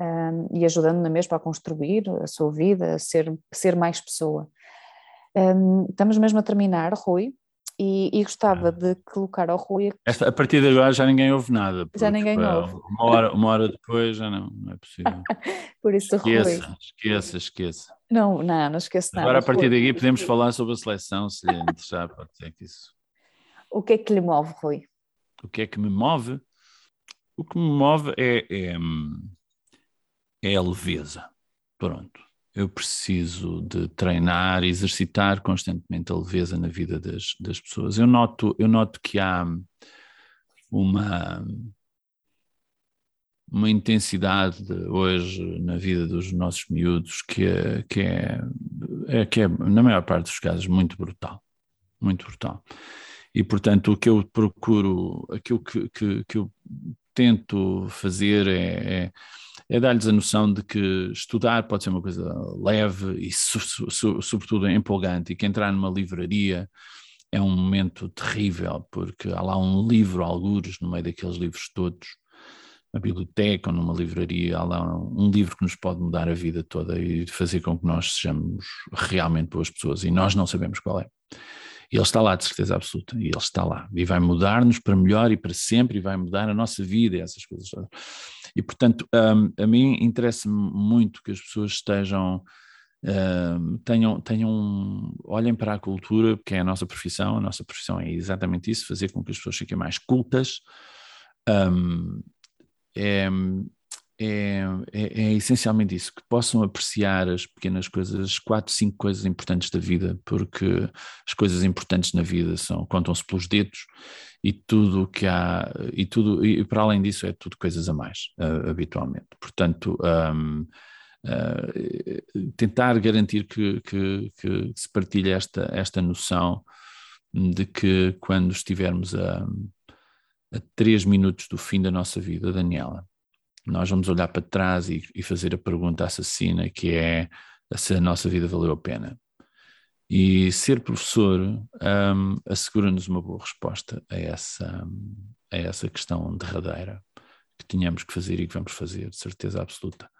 Speaker 2: Um, e ajudando na mesma a construir a sua vida, a ser, ser mais pessoa. Um, estamos mesmo a terminar, Rui, e, e, gostava ah. de colocar ao Rui.
Speaker 3: Esta, a partir de agora já ninguém ouve nada.
Speaker 2: Já ninguém ouve.
Speaker 3: Uma hora, uma hora depois já não, não é possível.
Speaker 2: Por isso,
Speaker 3: esqueça,
Speaker 2: Rui.
Speaker 3: Esqueça, esqueça.
Speaker 2: Não, não, não esqueço nada.
Speaker 3: Agora, a partir daqui, podemos falar sobre a seleção, se lhe interessar, pode ser que isso.
Speaker 2: O que é que lhe move, Rui?
Speaker 3: O que é que me move? O que me move é, é, é a leveza. Pronto eu preciso de treinar, exercitar constantemente a leveza na vida das, das pessoas. Eu noto, eu noto que há uma, uma intensidade hoje na vida dos nossos miúdos que, é, que, é, é, que é, na maior parte dos casos, muito brutal. Muito brutal. E, portanto, o que eu procuro, aquilo que, que, que eu tento fazer é, é, é dar-lhes a noção de que estudar pode ser uma coisa leve e, so, so, sobretudo, empolgante, e que entrar numa livraria é um momento terrível, porque há lá um livro, algures, no meio daqueles livros todos, uma biblioteca ou numa livraria, há lá um livro que nos pode mudar a vida toda e fazer com que nós sejamos realmente boas pessoas, e nós não sabemos qual é. E ele está lá, de certeza absoluta, e ele está lá, e vai mudar-nos para melhor e para sempre, e vai mudar a nossa vida e essas coisas todas. E, portanto, um, a mim interessa-me muito que as pessoas estejam Uh, tenham, tenham, olhem para a cultura, que é a nossa profissão, a nossa profissão é exatamente isso, fazer com que as pessoas fiquem mais cultas, um, é, é, é, é, essencialmente isso, que possam apreciar as pequenas coisas, as quatro, cinco coisas importantes da vida, porque as coisas importantes na vida são contam-se pelos dedos e tudo que há, e tudo, e para além disso é tudo coisas a mais, uh, habitualmente. Portanto, um, uh, tentar garantir que, que, que, se partilhe esta, esta noção de que quando estivermos a, a três minutos do fim da nossa vida, Daniela, nós vamos olhar para trás e, e fazer a pergunta assassina que é se a nossa vida valeu a pena. E ser professor um, assegura-nos uma boa resposta a essa, a essa questão derradeira que tínhamos que fazer e que vamos fazer, de certeza absoluta.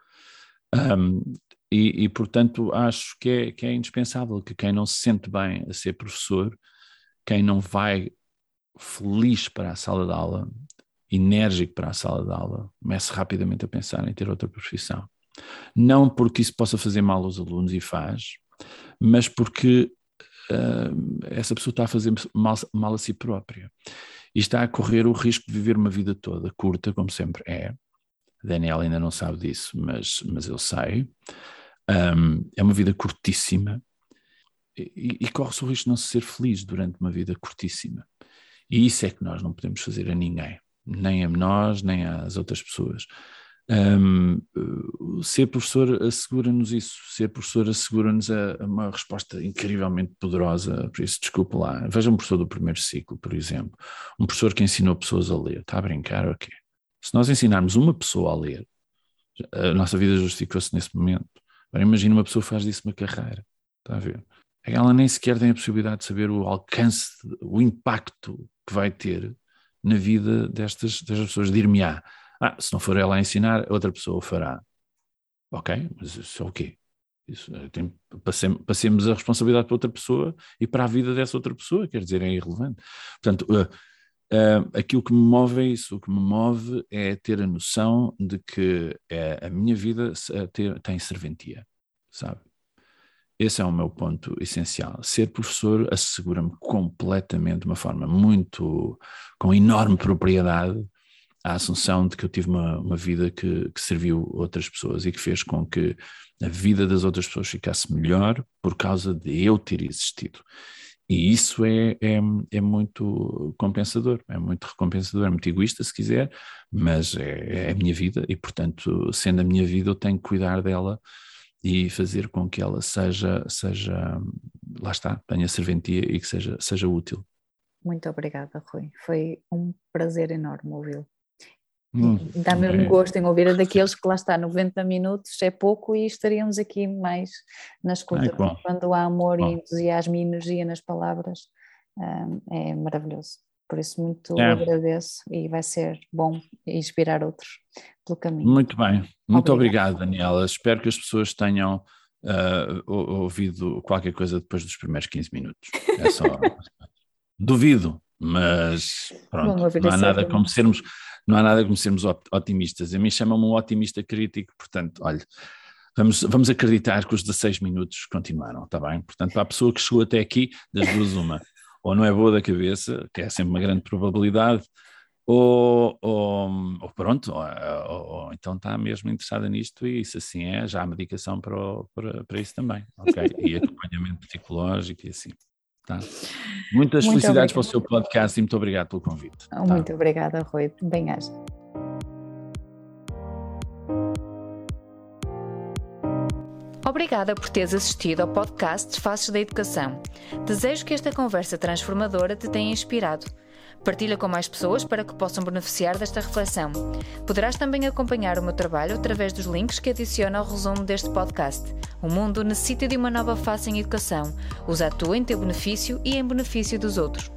Speaker 3: Um, e, e, portanto, acho que é, que é indispensável que quem não se sente bem a ser professor, quem não vai feliz para a sala de aula, enérgico para a sala de aula, comece rapidamente a pensar em ter outra profissão. Não porque isso possa fazer mal aos alunos e faz, mas porque uh, essa pessoa está a fazer mal, mal a si própria e está a correr o risco de viver uma vida toda curta, como sempre é. Daniel ainda não sabe disso, mas, mas eu sei. Um, é uma vida curtíssima e, e corre-se o risco de não ser feliz durante uma vida curtíssima. E isso é que nós não podemos fazer a ninguém, nem a nós, nem às outras pessoas. Um, ser professor assegura-nos isso, ser professor assegura-nos uma resposta incrivelmente poderosa, por isso desculpe lá, veja um professor do primeiro ciclo, por exemplo, um professor que ensinou pessoas a ler, está a brincar ou quê? Se nós ensinarmos uma pessoa a ler, a nossa vida justificou-se nesse momento. Agora imagina uma pessoa que faz disso uma carreira, está a ver? Ela nem sequer tem a possibilidade de saber o alcance, o impacto que vai ter na vida destas, destas pessoas. Dir-me-á, ah, se não for ela a ensinar, outra pessoa fará. Ok, mas isso é o quê? Isso, eh, tem, passemos, passemos a responsabilidade para outra pessoa e para a vida dessa outra pessoa, quer dizer, é irrelevante. Portanto, uh, uh, aquilo que me move é isso, o que me move é ter a noção de que uh, a minha vida tem serventia, sabe? Esse é o meu ponto essencial. Ser professor assegura-me completamente, de uma forma muito, com enorme propriedade, a assunção de que eu tive uma, uma vida que, que, serviu outras pessoas e que fez com que a vida das outras pessoas ficasse melhor por causa de eu ter existido. E isso é, é, é muito compensador, é muito recompensador, é muito egoísta se quiser, mas é, é a minha vida e, portanto, sendo a minha vida, eu tenho que cuidar dela e fazer com que ela seja, seja lá está, tenha serventia e que seja, seja útil.
Speaker 2: Muito obrigada, Rui. Foi um prazer enorme ouvi-lo. Hum, Dá mesmo gosto em ouvir a daqueles que lá está 90 minutos, é pouco e estaríamos aqui mais na escuta. Ai, quando há amor bom. e entusiasmo e energia nas palavras, hum, é maravilhoso. Por isso, muito é. agradeço e vai ser bom inspirar outros pelo caminho.
Speaker 3: Muito bem, muito obrigado, obrigado Daniela. Espero que as pessoas tenham uh, ouvido qualquer coisa depois dos primeiros 15 minutos. É só. Duvido, mas pronto, não há nada como sermos não há nada como sermos otimistas. A mim chama-me um otimista crítico, portanto, olha, vamos, vamos acreditar que os 16 minutos continuaram, está bem? Portanto, para a pessoa que chegou até aqui, das duas uma, ou não é boa da cabeça, que é sempre uma grande probabilidade, ou, ou, ou pronto, ou, ou, então está mesmo interessada nisto e isso assim é, já há medicação para, o, para, para isso também, ok? E acompanhamento psicológico e assim. Tá. Muitas muito felicidades obrigada. para o seu podcast e muito obrigado pelo convite.
Speaker 2: Tá? Muito obrigada, Rui. Bem-aja. Obrigada por teres assistido ao podcast Faces da Educação. Desejo que esta conversa transformadora te tenha inspirado. Partilha com mais pessoas para que possam beneficiar desta reflexão. Poderás também acompanhar o meu trabalho através dos links que adiciono ao resumo deste podcast. O mundo necessita de uma nova face em educação. Usa a tua em teu benefício e em benefício dos outros.